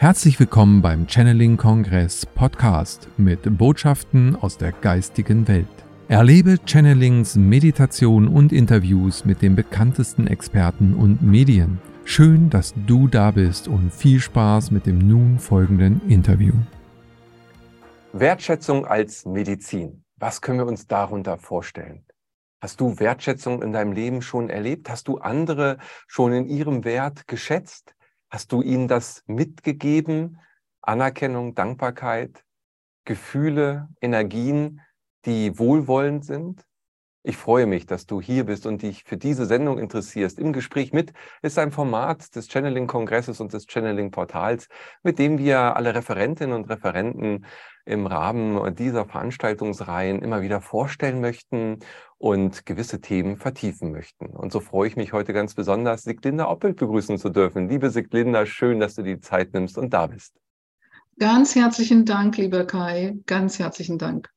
Herzlich willkommen beim Channeling Kongress Podcast mit Botschaften aus der geistigen Welt. Erlebe Channelings, Meditation und Interviews mit den bekanntesten Experten und Medien. Schön, dass du da bist und viel Spaß mit dem nun folgenden Interview. Wertschätzung als Medizin. Was können wir uns darunter vorstellen? Hast du Wertschätzung in deinem Leben schon erlebt? Hast du andere schon in ihrem Wert geschätzt? Hast du ihnen das mitgegeben? Anerkennung, Dankbarkeit, Gefühle, Energien, die wohlwollend sind? Ich freue mich, dass du hier bist und dich für diese Sendung interessierst. Im Gespräch mit ist ein Format des Channeling-Kongresses und des Channeling-Portals, mit dem wir alle Referentinnen und Referenten im Rahmen dieser Veranstaltungsreihen immer wieder vorstellen möchten und gewisse Themen vertiefen möchten. Und so freue ich mich heute ganz besonders, Siglinda Oppelt begrüßen zu dürfen. Liebe Siglinda, schön, dass du die Zeit nimmst und da bist. Ganz herzlichen Dank, lieber Kai. Ganz herzlichen Dank.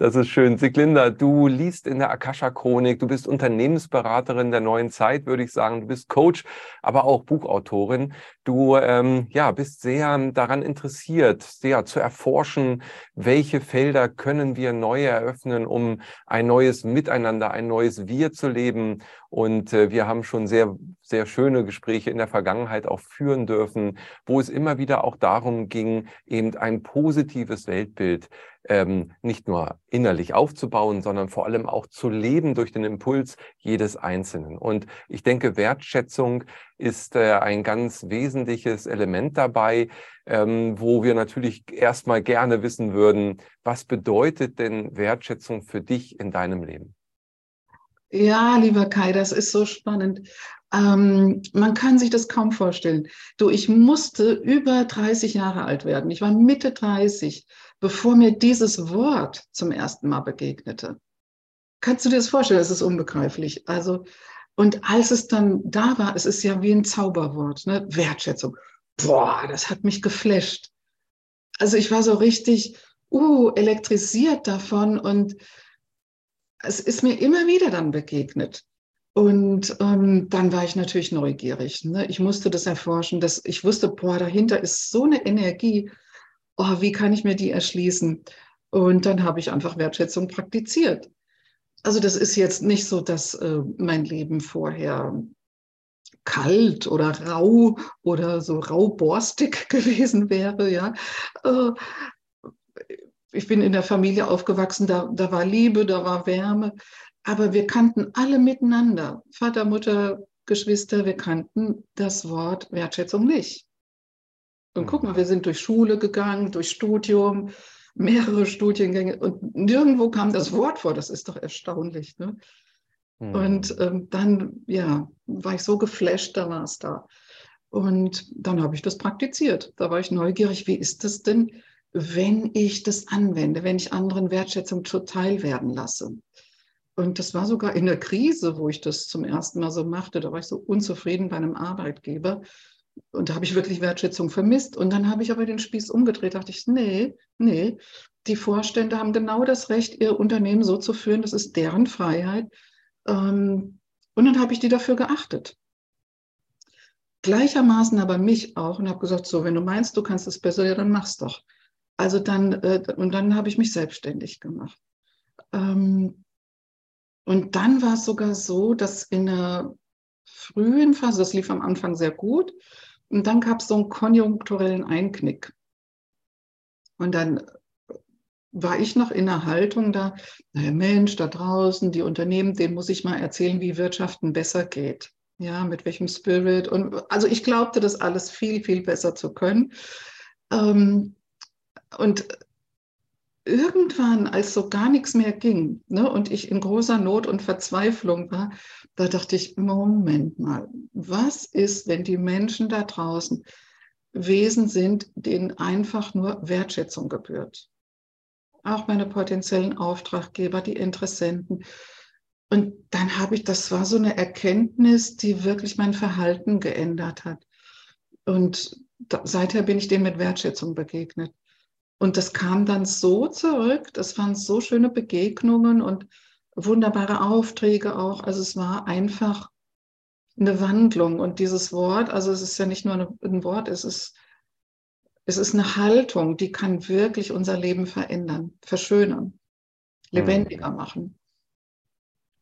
Das ist schön. Siglinda, du liest in der Akasha-Chronik, du bist Unternehmensberaterin der neuen Zeit, würde ich sagen. Du bist Coach, aber auch Buchautorin. Du ähm, ja, bist sehr daran interessiert, sehr zu erforschen, welche Felder können wir neu eröffnen, um ein neues Miteinander, ein neues Wir zu leben. Und äh, wir haben schon sehr, sehr schöne Gespräche in der Vergangenheit auch führen dürfen, wo es immer wieder auch darum ging, eben ein positives Weltbild ähm, nicht nur innerlich aufzubauen, sondern vor allem auch zu leben durch den Impuls jedes Einzelnen. Und ich denke, Wertschätzung ist äh, ein ganz wesentliches Element dabei, ähm, wo wir natürlich erstmal gerne wissen würden, was bedeutet denn Wertschätzung für dich in deinem Leben? Ja, lieber Kai, das ist so spannend. Ähm, man kann sich das kaum vorstellen. Du, ich musste über 30 Jahre alt werden. Ich war Mitte 30 bevor mir dieses Wort zum ersten Mal begegnete. Kannst du dir das vorstellen? Das ist unbegreiflich. Also, und als es dann da war, es ist ja wie ein Zauberwort, ne? Wertschätzung. Boah, das hat mich geflasht. Also ich war so richtig, uh, elektrisiert davon und es ist mir immer wieder dann begegnet. Und ähm, dann war ich natürlich neugierig. Ne? Ich musste das erforschen. Dass ich wusste, boah, dahinter ist so eine Energie oh, wie kann ich mir die erschließen? Und dann habe ich einfach Wertschätzung praktiziert. Also das ist jetzt nicht so, dass äh, mein Leben vorher kalt oder rau oder so rauborstig gewesen wäre. Ja, äh, ich bin in der Familie aufgewachsen, da, da war Liebe, da war Wärme, aber wir kannten alle miteinander, Vater, Mutter, Geschwister, wir kannten das Wort Wertschätzung nicht. Und guck mal, wir sind durch Schule gegangen, durch Studium, mehrere Studiengänge und nirgendwo kam das Wort vor. Das ist doch erstaunlich. Ne? Mhm. Und ähm, dann, ja, war ich so geflasht, da war es da. Und dann habe ich das praktiziert. Da war ich neugierig, wie ist das denn, wenn ich das anwende, wenn ich anderen Wertschätzung zuteil werden lasse. Und das war sogar in der Krise, wo ich das zum ersten Mal so machte. Da war ich so unzufrieden bei einem Arbeitgeber und da habe ich wirklich Wertschätzung vermisst. Und dann habe ich aber den Spieß umgedreht, dachte ich, nee, nee, die Vorstände haben genau das Recht, ihr Unternehmen so zu führen, das ist deren Freiheit. Ähm, und dann habe ich die dafür geachtet. Gleichermaßen aber mich auch und habe gesagt, so, wenn du meinst, du kannst es besser, ja, dann mach's doch. Also dann, äh, und dann habe ich mich selbstständig gemacht. Ähm, und dann war es sogar so, dass in der frühen Phase, das lief am Anfang sehr gut, und dann gab es so einen konjunkturellen Einknick. Und dann war ich noch in der Haltung da, naja Mensch, da draußen, die Unternehmen, denen muss ich mal erzählen, wie Wirtschaften besser geht. Ja, mit welchem Spirit. Und also ich glaubte, das alles viel, viel besser zu können. Ähm, und irgendwann, als so gar nichts mehr ging ne, und ich in großer Not und Verzweiflung war, da dachte ich, Moment mal, was ist, wenn die Menschen da draußen Wesen sind, denen einfach nur Wertschätzung gebührt? Auch meine potenziellen Auftraggeber, die Interessenten. Und dann habe ich, das war so eine Erkenntnis, die wirklich mein Verhalten geändert hat. Und da, seither bin ich dem mit Wertschätzung begegnet. Und das kam dann so zurück. Das waren so schöne Begegnungen und wunderbare Aufträge auch. Also es war einfach eine Wandlung. Und dieses Wort, also es ist ja nicht nur ein Wort, es ist Es ist eine Haltung, die kann wirklich unser Leben verändern, verschönern, lebendiger machen.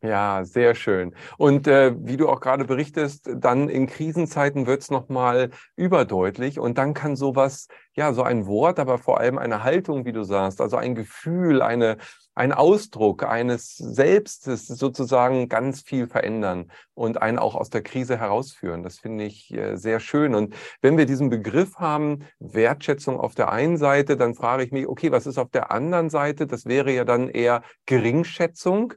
Ja, sehr schön. Und äh, wie du auch gerade berichtest, dann in Krisenzeiten wird es nochmal überdeutlich und dann kann sowas, ja, so ein Wort, aber vor allem eine Haltung, wie du sagst, also ein Gefühl, eine, ein Ausdruck eines Selbstes sozusagen ganz viel verändern und einen auch aus der Krise herausführen. Das finde ich äh, sehr schön. Und wenn wir diesen Begriff haben, Wertschätzung auf der einen Seite, dann frage ich mich, okay, was ist auf der anderen Seite? Das wäre ja dann eher Geringschätzung.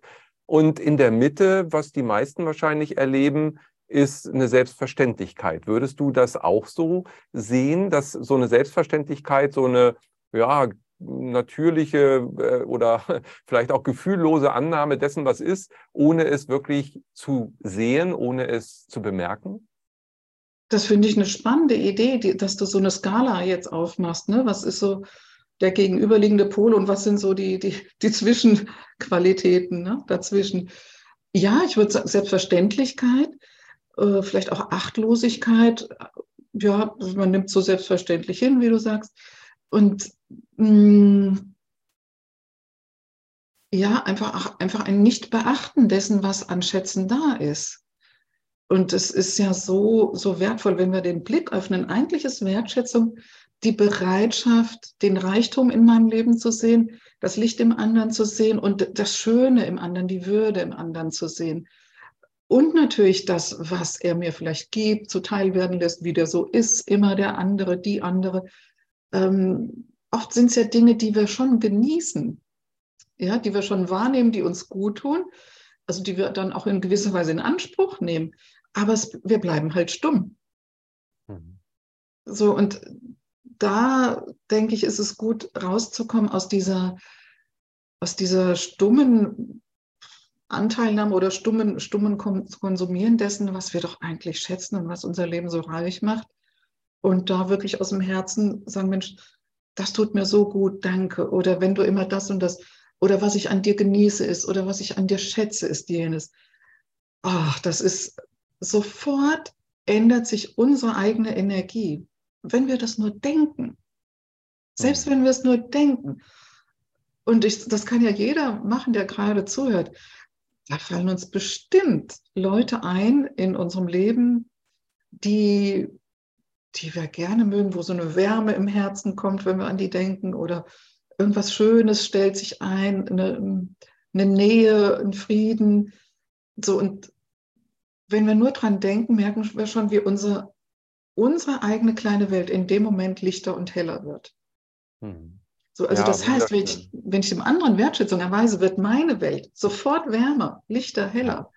Und in der Mitte, was die meisten wahrscheinlich erleben, ist eine Selbstverständlichkeit. Würdest du das auch so sehen, dass so eine Selbstverständlichkeit, so eine ja, natürliche äh, oder vielleicht auch gefühllose Annahme dessen, was ist, ohne es wirklich zu sehen, ohne es zu bemerken? Das finde ich eine spannende Idee, dass du so eine Skala jetzt aufmachst. Ne? Was ist so der gegenüberliegende Pol und was sind so die, die, die Zwischenqualitäten ne, dazwischen. Ja, ich würde sagen, Selbstverständlichkeit, äh, vielleicht auch Achtlosigkeit. Ja, man nimmt so selbstverständlich hin, wie du sagst. Und mh, mm, ja, einfach, einfach ein Nicht-Beachten dessen, was an Schätzen da ist. Und es ist ja so, so wertvoll, wenn wir den Blick öffnen. Eigentlich ist Wertschätzung die Bereitschaft, den Reichtum in meinem Leben zu sehen, das Licht im anderen zu sehen und das Schöne im anderen, die Würde im anderen zu sehen. Und natürlich das, was er mir vielleicht gibt, zuteil werden lässt, wie der so ist, immer der andere, die andere. Ähm, oft sind es ja Dinge, die wir schon genießen, ja, die wir schon wahrnehmen, die uns gut tun, also die wir dann auch in gewisser Weise in Anspruch nehmen. Aber es, wir bleiben halt stumm. Mhm. So, und da denke ich, ist es gut, rauszukommen aus dieser, aus dieser stummen Anteilnahme oder stummen, stummen Konsumieren dessen, was wir doch eigentlich schätzen und was unser Leben so reich macht. Und da wirklich aus dem Herzen sagen, Mensch, das tut mir so gut, danke. Oder wenn du immer das und das, oder was ich an dir genieße ist, oder was ich an dir schätze ist jenes. Ach, das ist sofort ändert sich unsere eigene Energie wenn wir das nur denken, selbst mhm. wenn wir es nur denken, und ich, das kann ja jeder machen, der gerade zuhört, da fallen uns bestimmt Leute ein in unserem Leben, die, die wir gerne mögen, wo so eine Wärme im Herzen kommt, wenn wir an die denken, oder irgendwas Schönes stellt sich ein, eine, eine Nähe, ein Frieden. So, und wenn wir nur dran denken, merken wir schon, wie unser unsere eigene kleine Welt in dem Moment lichter und heller wird. Hm. So, also ja, das heißt, wenn ich, wenn ich dem anderen Wertschätzung erweise, wird meine Welt sofort wärmer, lichter, heller.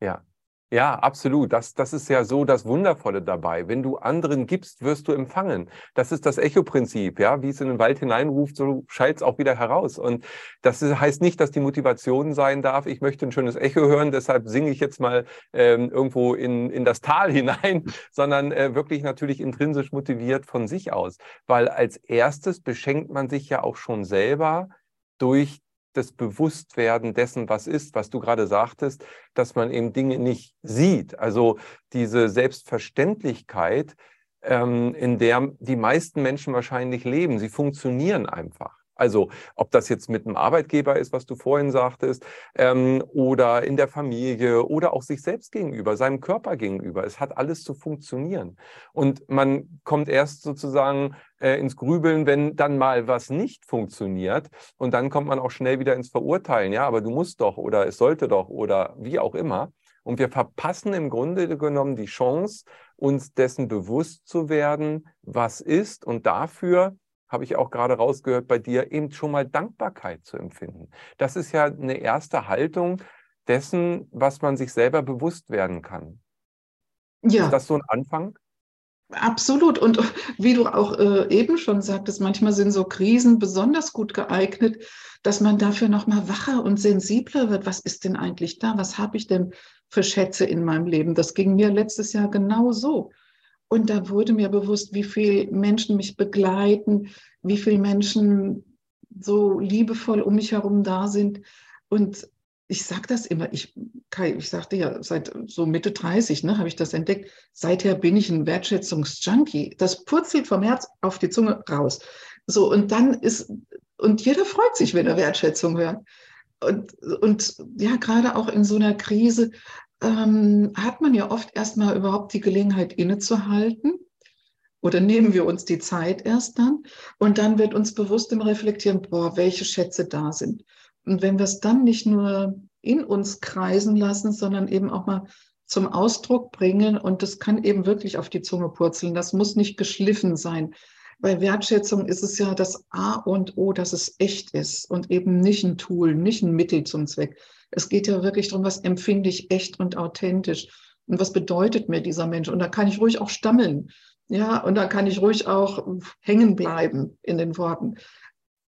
Ja. Ja, absolut. Das, das ist ja so das Wundervolle dabei. Wenn du anderen gibst, wirst du empfangen. Das ist das Echo-Prinzip, ja. Wie es in den Wald hineinruft, so schallt es auch wieder heraus. Und das heißt nicht, dass die Motivation sein darf, ich möchte ein schönes Echo hören, deshalb singe ich jetzt mal ähm, irgendwo in, in das Tal hinein, sondern äh, wirklich natürlich intrinsisch motiviert von sich aus. Weil als erstes beschenkt man sich ja auch schon selber durch das Bewusstwerden dessen, was ist, was du gerade sagtest, dass man eben Dinge nicht sieht. Also diese Selbstverständlichkeit, ähm, in der die meisten Menschen wahrscheinlich leben, sie funktionieren einfach. Also ob das jetzt mit einem Arbeitgeber ist, was du vorhin sagtest, ähm, oder in der Familie oder auch sich selbst gegenüber, seinem Körper gegenüber. Es hat alles zu funktionieren. Und man kommt erst sozusagen äh, ins Grübeln, wenn dann mal was nicht funktioniert. Und dann kommt man auch schnell wieder ins Verurteilen. Ja, aber du musst doch oder es sollte doch oder wie auch immer. Und wir verpassen im Grunde genommen die Chance, uns dessen bewusst zu werden, was ist und dafür habe ich auch gerade rausgehört bei dir, eben schon mal Dankbarkeit zu empfinden. Das ist ja eine erste Haltung dessen, was man sich selber bewusst werden kann. Ja. Ist das so ein Anfang? Absolut. Und wie du auch äh, eben schon sagtest, manchmal sind so Krisen besonders gut geeignet, dass man dafür nochmal wacher und sensibler wird. Was ist denn eigentlich da? Was habe ich denn für Schätze in meinem Leben? Das ging mir letztes Jahr genau so. Und da wurde mir bewusst, wie viele Menschen mich begleiten, wie viele Menschen so liebevoll um mich herum da sind. Und ich sage das immer, ich, ich sagte ja, seit so Mitte 30 ne, habe ich das entdeckt. Seither bin ich ein Wertschätzungsjunkie. Das purzelt vom Herz auf die Zunge raus. So, und dann ist, und jeder freut sich, wenn er Wertschätzung hört. Und, und ja, gerade auch in so einer Krise ähm, hat man ja oft erstmal überhaupt die Gelegenheit innezuhalten. Oder nehmen wir uns die Zeit erst dann und dann wird uns bewusst im Reflektieren, boah, welche Schätze da sind. Und wenn wir es dann nicht nur in uns kreisen lassen, sondern eben auch mal zum Ausdruck bringen und das kann eben wirklich auf die Zunge purzeln. Das muss nicht geschliffen sein. Bei Wertschätzung ist es ja das A und O, dass es echt ist und eben nicht ein Tool, nicht ein Mittel zum Zweck. Es geht ja wirklich darum, was empfinde ich echt und authentisch und was bedeutet mir dieser Mensch. Und da kann ich ruhig auch stammeln. Ja, und da kann ich ruhig auch hängen bleiben in den Worten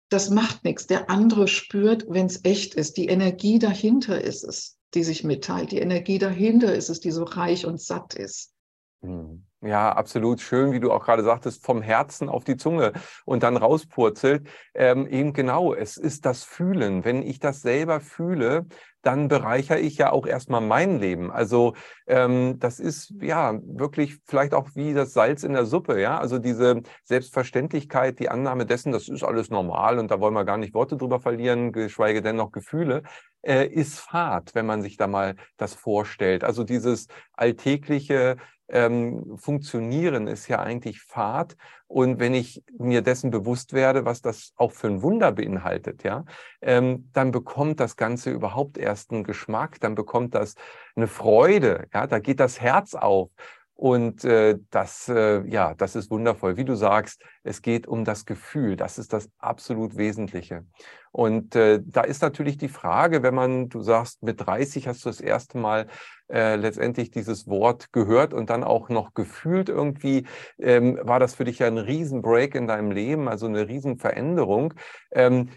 das macht nichts. Der andere spürt, wenn es echt ist. Die Energie dahinter ist es, die sich mitteilt. Die Energie dahinter ist es, die so reich und satt ist. Hm. Ja, absolut schön, wie du auch gerade sagtest, vom Herzen auf die Zunge und dann rauspurzelt. Ähm, eben genau, es ist das Fühlen. Wenn ich das selber fühle, dann bereichere ich ja auch erstmal mein Leben. Also ähm, das ist ja wirklich vielleicht auch wie das Salz in der Suppe, ja. Also diese Selbstverständlichkeit, die Annahme dessen, das ist alles normal und da wollen wir gar nicht Worte drüber verlieren, geschweige denn noch Gefühle, äh, ist Fahrt, wenn man sich da mal das vorstellt. Also dieses alltägliche ähm, Funktionieren ist ja eigentlich Fahrt. Und wenn ich mir dessen bewusst werde, was das auch für ein Wunder beinhaltet, ja, ähm, dann bekommt das Ganze überhaupt erst einen Geschmack, dann bekommt das eine Freude, ja, da geht das Herz auf. Und äh, das, äh, ja, das ist wundervoll. Wie du sagst, es geht um das Gefühl. Das ist das absolut Wesentliche. Und äh, da ist natürlich die Frage, wenn man, du sagst, mit 30 hast du das erste Mal äh, letztendlich dieses Wort gehört und dann auch noch gefühlt irgendwie, ähm, war das für dich ja ein Riesenbreak in deinem Leben, also eine Riesenveränderung. Ähm,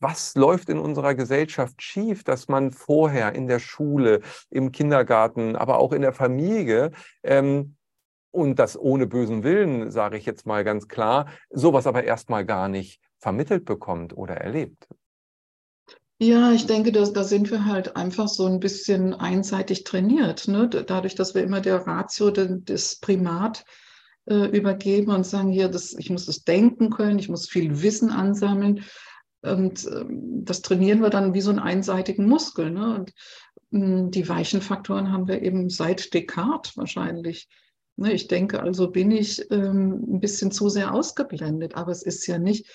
was läuft in unserer Gesellschaft schief, dass man vorher in der Schule, im Kindergarten, aber auch in der Familie ähm, und das ohne bösen Willen, sage ich jetzt mal ganz klar, sowas aber erstmal gar nicht vermittelt bekommt oder erlebt. Ja, ich denke, dass, da sind wir halt einfach so ein bisschen einseitig trainiert. Ne? Dadurch, dass wir immer der Ratio, des Primat äh, übergeben und sagen, hier, das, ich muss das denken können, ich muss viel Wissen ansammeln. Und ähm, das trainieren wir dann wie so einen einseitigen Muskel. Ne? Und mh, hm, die weichen Faktoren haben wir eben seit Descartes wahrscheinlich. Ne? Ich denke, also bin ich ähm, ein bisschen zu sehr ausgeblendet, aber es ist ja nicht.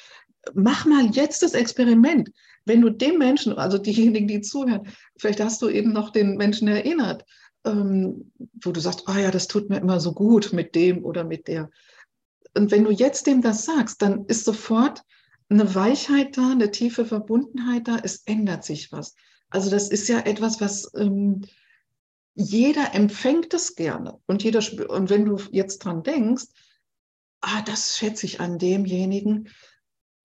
Mach mal jetzt das Experiment. Wenn du dem Menschen, also diejenigen, die zuhören, vielleicht hast du eben noch den Menschen erinnert, ähm, wo du sagst, oh ja, das tut mir immer so gut mit dem oder mit der. Und wenn du jetzt dem das sagst, dann ist sofort eine Weichheit da, eine tiefe Verbundenheit da, es ändert sich was. Also das ist ja etwas, was ähm, jeder empfängt es gerne und jeder und wenn du jetzt dran denkst, ah, das schätze ich an demjenigen,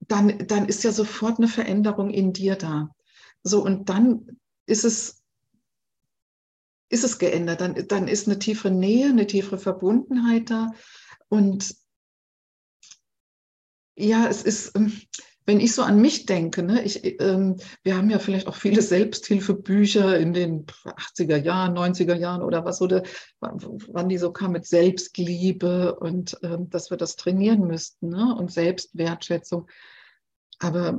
dann, dann ist ja sofort eine Veränderung in dir da. So und dann ist es ist es geändert, dann, dann ist eine tiefere Nähe, eine tiefere Verbundenheit da und ja, es ist, ähm, wenn ich so an mich denke, ne, ich, ähm, wir haben ja vielleicht auch viele Selbsthilfebücher in den 80er Jahren, 90er Jahren oder was, oder wann die so kam mit Selbstliebe und ähm, dass wir das trainieren müssten ne, und Selbstwertschätzung. Aber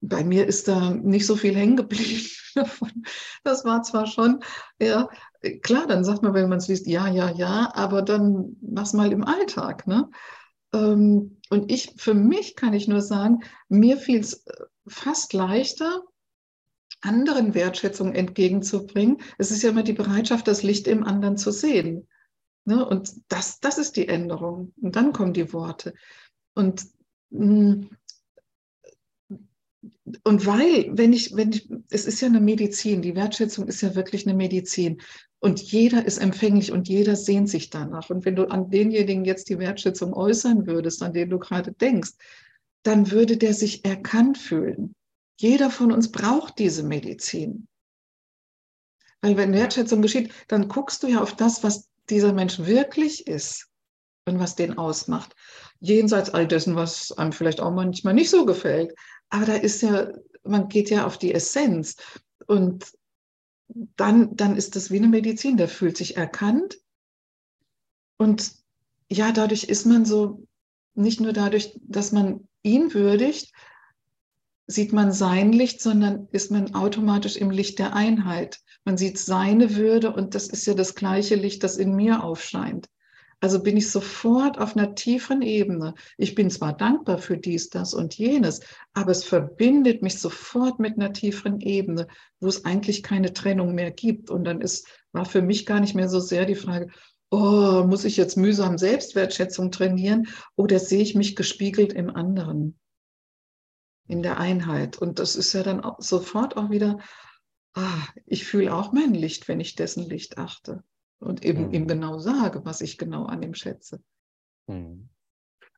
bei mir ist da nicht so viel hängen geblieben davon. Das war zwar schon, ja, klar, dann sagt man, wenn man es liest, ja, ja, ja, aber dann mach's mal im Alltag, ne? Ähm, und ich, für mich kann ich nur sagen, mir fiel es äh, fast leichter, anderen Wertschätzung entgegenzubringen. Es ist ja immer die Bereitschaft, das Licht im anderen zu sehen. Ne? Und das, das ist die Änderung. Und dann kommen die Worte. Und, mm, und weil, wenn ich, wenn ich, es ist ja eine Medizin, die Wertschätzung ist ja wirklich eine Medizin. Und jeder ist empfänglich und jeder sehnt sich danach. Und wenn du an denjenigen jetzt die Wertschätzung äußern würdest, an den du gerade denkst, dann würde der sich erkannt fühlen. Jeder von uns braucht diese Medizin. Weil wenn Wertschätzung geschieht, dann guckst du ja auf das, was dieser Mensch wirklich ist und was den ausmacht. Jenseits all dessen, was einem vielleicht auch manchmal nicht so gefällt. Aber da ist ja, man geht ja auf die Essenz. und dann, dann ist das wie eine Medizin, der fühlt sich erkannt. Und ja, dadurch ist man so, nicht nur dadurch, dass man ihn würdigt, sieht man sein Licht, sondern ist man automatisch im Licht der Einheit. Man sieht seine Würde und das ist ja das gleiche Licht, das in mir aufscheint. Also bin ich sofort auf einer tieferen Ebene. Ich bin zwar dankbar für dies, das und jenes, aber es verbindet mich sofort mit einer tieferen Ebene, wo es eigentlich keine Trennung mehr gibt. Und dann ist, war für mich gar nicht mehr so sehr die Frage, oh, muss ich jetzt mühsam Selbstwertschätzung trainieren oder sehe ich mich gespiegelt im anderen, in der Einheit? Und das ist ja dann auch sofort auch wieder, ah, ich fühle auch mein Licht, wenn ich dessen Licht achte und eben mhm. ihm genau sage, was ich genau an ihm schätze. Mhm.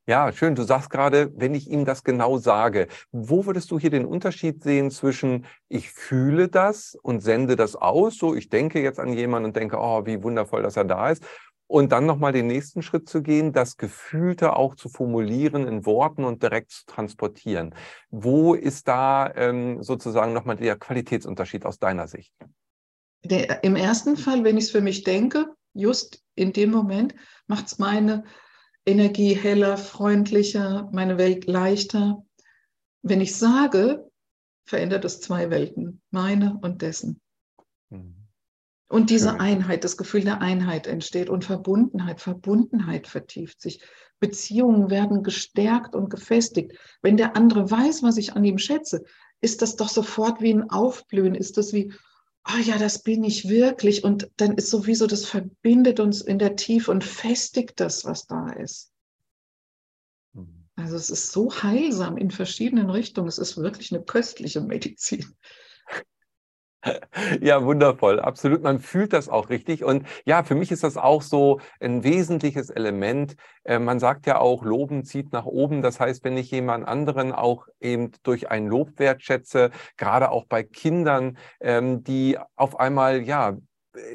Ja, schön. Du sagst gerade, wenn ich ihm das genau sage. Wo würdest du hier den Unterschied sehen zwischen ich fühle das und sende das aus, so ich denke jetzt an jemanden und denke, oh, wie wundervoll, dass er da ist, und dann nochmal den nächsten Schritt zu gehen, das Gefühlte auch zu formulieren in Worten und direkt zu transportieren. Wo ist da ähm, sozusagen nochmal der Qualitätsunterschied aus deiner Sicht? Der, Im ersten Fall, wenn ich es für mich denke, just in dem Moment macht es meine Energie heller, freundlicher, meine Welt leichter. Wenn ich sage, verändert es zwei Welten, meine und dessen. Mhm. Und diese Schön. Einheit, das Gefühl der Einheit entsteht und Verbundenheit, Verbundenheit vertieft sich. Beziehungen werden gestärkt und gefestigt. Wenn der andere weiß, was ich an ihm schätze, ist das doch sofort wie ein Aufblühen, ist das wie, oh ja, das bin ich wirklich. Und dann ist sowieso, das verbindet uns in der Tiefe und festigt das, was da ist. Mhm. Also es ist so heilsam in verschiedenen Richtungen. Es ist wirklich eine köstliche Medizin. Ja, wundervoll, absolut. Man fühlt das auch richtig. Und ja, für mich ist das auch so ein wesentliches Element. Äh, man sagt ja auch, Loben zieht nach oben. Das heißt, wenn ich jemand anderen auch eben durch ein Lob wertschätze, gerade auch bei Kindern, ähm, die auf einmal, ja,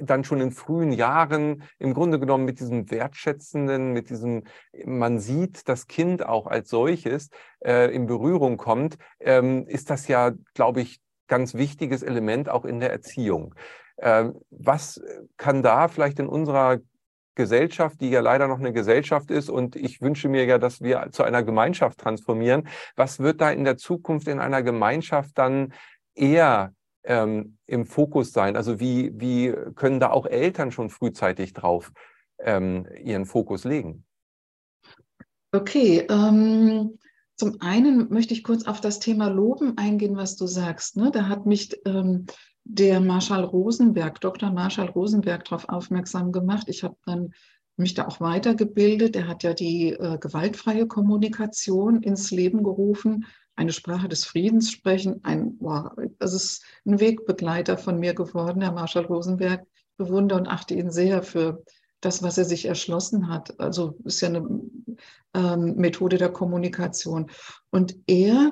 dann schon in frühen Jahren im Grunde genommen mit diesem wertschätzenden, mit diesem, man sieht das Kind auch als solches äh, in Berührung kommt, ähm, ist das ja, glaube ich, ganz wichtiges Element auch in der Erziehung. Ähm, was kann da vielleicht in unserer Gesellschaft, die ja leider noch eine Gesellschaft ist und ich wünsche mir ja, dass wir zu einer Gemeinschaft transformieren. Was wird da in der Zukunft in einer Gemeinschaft dann eher ähm, im Fokus sein? Also wie, wie können da auch Eltern schon frühzeitig drauf ähm, ihren Fokus legen? Okay, ähm, zum einen möchte ich kurz auf das Thema Loben eingehen, was du sagst. Ne? Da hat mich ähm, der Marschall Rosenberg, Dr. Marschall Rosenberg, darauf aufmerksam gemacht. Ich habe dann mich da auch weitergebildet. Er hat ja die äh, gewaltfreie Kommunikation ins Leben gerufen, eine Sprache des Friedens sprechen. Ein, wow, das ist ein Wegbegleiter von mir geworden, Herr Marschall Rosenberg. Ich bewundere und achte ihn sehr für das, was er sich erschlossen hat. Also ist ja eine ähm, Methode der Kommunikation. Und er,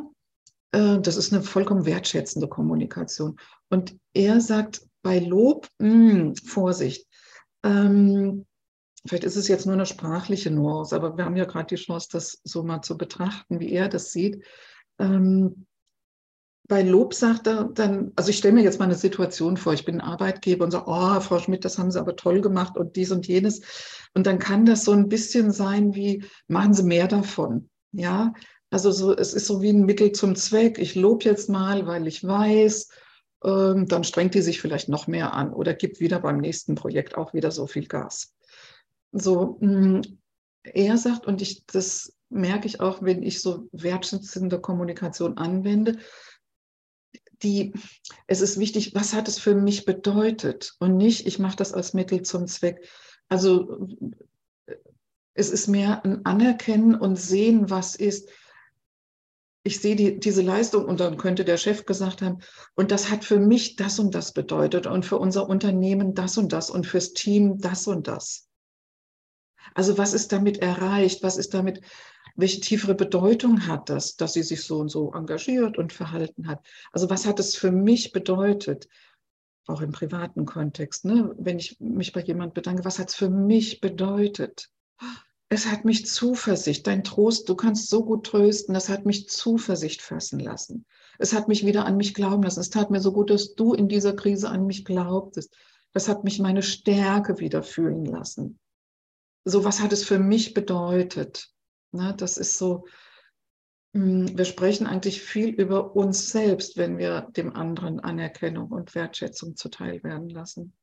äh, das ist eine vollkommen wertschätzende Kommunikation. Und er sagt bei Lob, mh, hm, Vorsicht. Ähm, vielleicht ist es jetzt nur eine sprachliche Nuance, aber wir haben ja gerade die Chance, das so mal zu betrachten, wie er das sieht. Ähm, bei Lob sagt er dann, also ich stelle mir jetzt mal eine Situation vor, ich bin Arbeitgeber und sage, oh, Frau Schmidt, das haben Sie aber toll gemacht und dies und jenes. Und dann kann das so ein bisschen sein wie, machen Sie mehr davon. Ja, also so, es ist so wie ein Mittel zum Zweck. Ich lobe jetzt mal, weil ich weiß, ähm, dann strengt die sich vielleicht noch mehr an oder gibt wieder beim nächsten Projekt auch wieder so viel Gas. So, mh, mm, er sagt, und ich, das merke ich auch, wenn ich so wertschätzende Kommunikation anwende, die, es ist wichtig, was hat es für mich bedeutet und nicht, ich mache das als Mittel zum Zweck. Also es ist mehr ein Anerkennen und Sehen, was ist. Ich sehe die, diese Leistung und dann könnte der Chef gesagt haben, und das hat für mich das und das bedeutet und für unser Unternehmen das und das und fürs Team das und das. Also was ist damit erreicht? Was ist damit welche tiefere Bedeutung hat das, dass sie sich so und so engagiert und verhalten hat? Also was hat es für mich bedeutet? Auch im privaten Kontext, ne? wenn ich mich bei jemand bedanke, was hat es für mich bedeutet? es hat mich Zuversicht, dein Trost, du kannst so gut trösten, das hat mich Zuversicht fassen lassen. Es hat mich wieder an mich glauben lassen. Es tat mir so gut, dass du in dieser Krise an mich glaubtest. Das hat mich meine Stärke wieder fühlen lassen. So was hat es für mich bedeutet? Ne, das ist so, hm, wir sprechen eigentlich viel über uns selbst, wenn wir dem anderen Anerkennung und Wertschätzung zuteil werden lassen.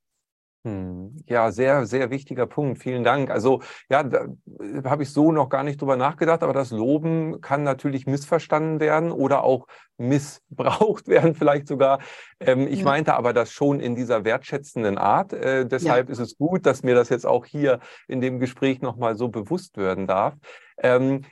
Hm, ja, sehr, sehr wichtiger Punkt. Vielen Dank. Also ja, da äh, habe ich so noch gar nicht drüber nachgedacht, aber das Loben kann natürlich missverstanden werden oder auch missbraucht werden, vielleicht sogar. Ähm, ich ja. meinte aber das schon in dieser wertschätzenden Art. Äh, deshalb ja. ist es gut, dass mir das jetzt auch hier in dem Gespräch nochmal so bewusst werden darf. Ähm,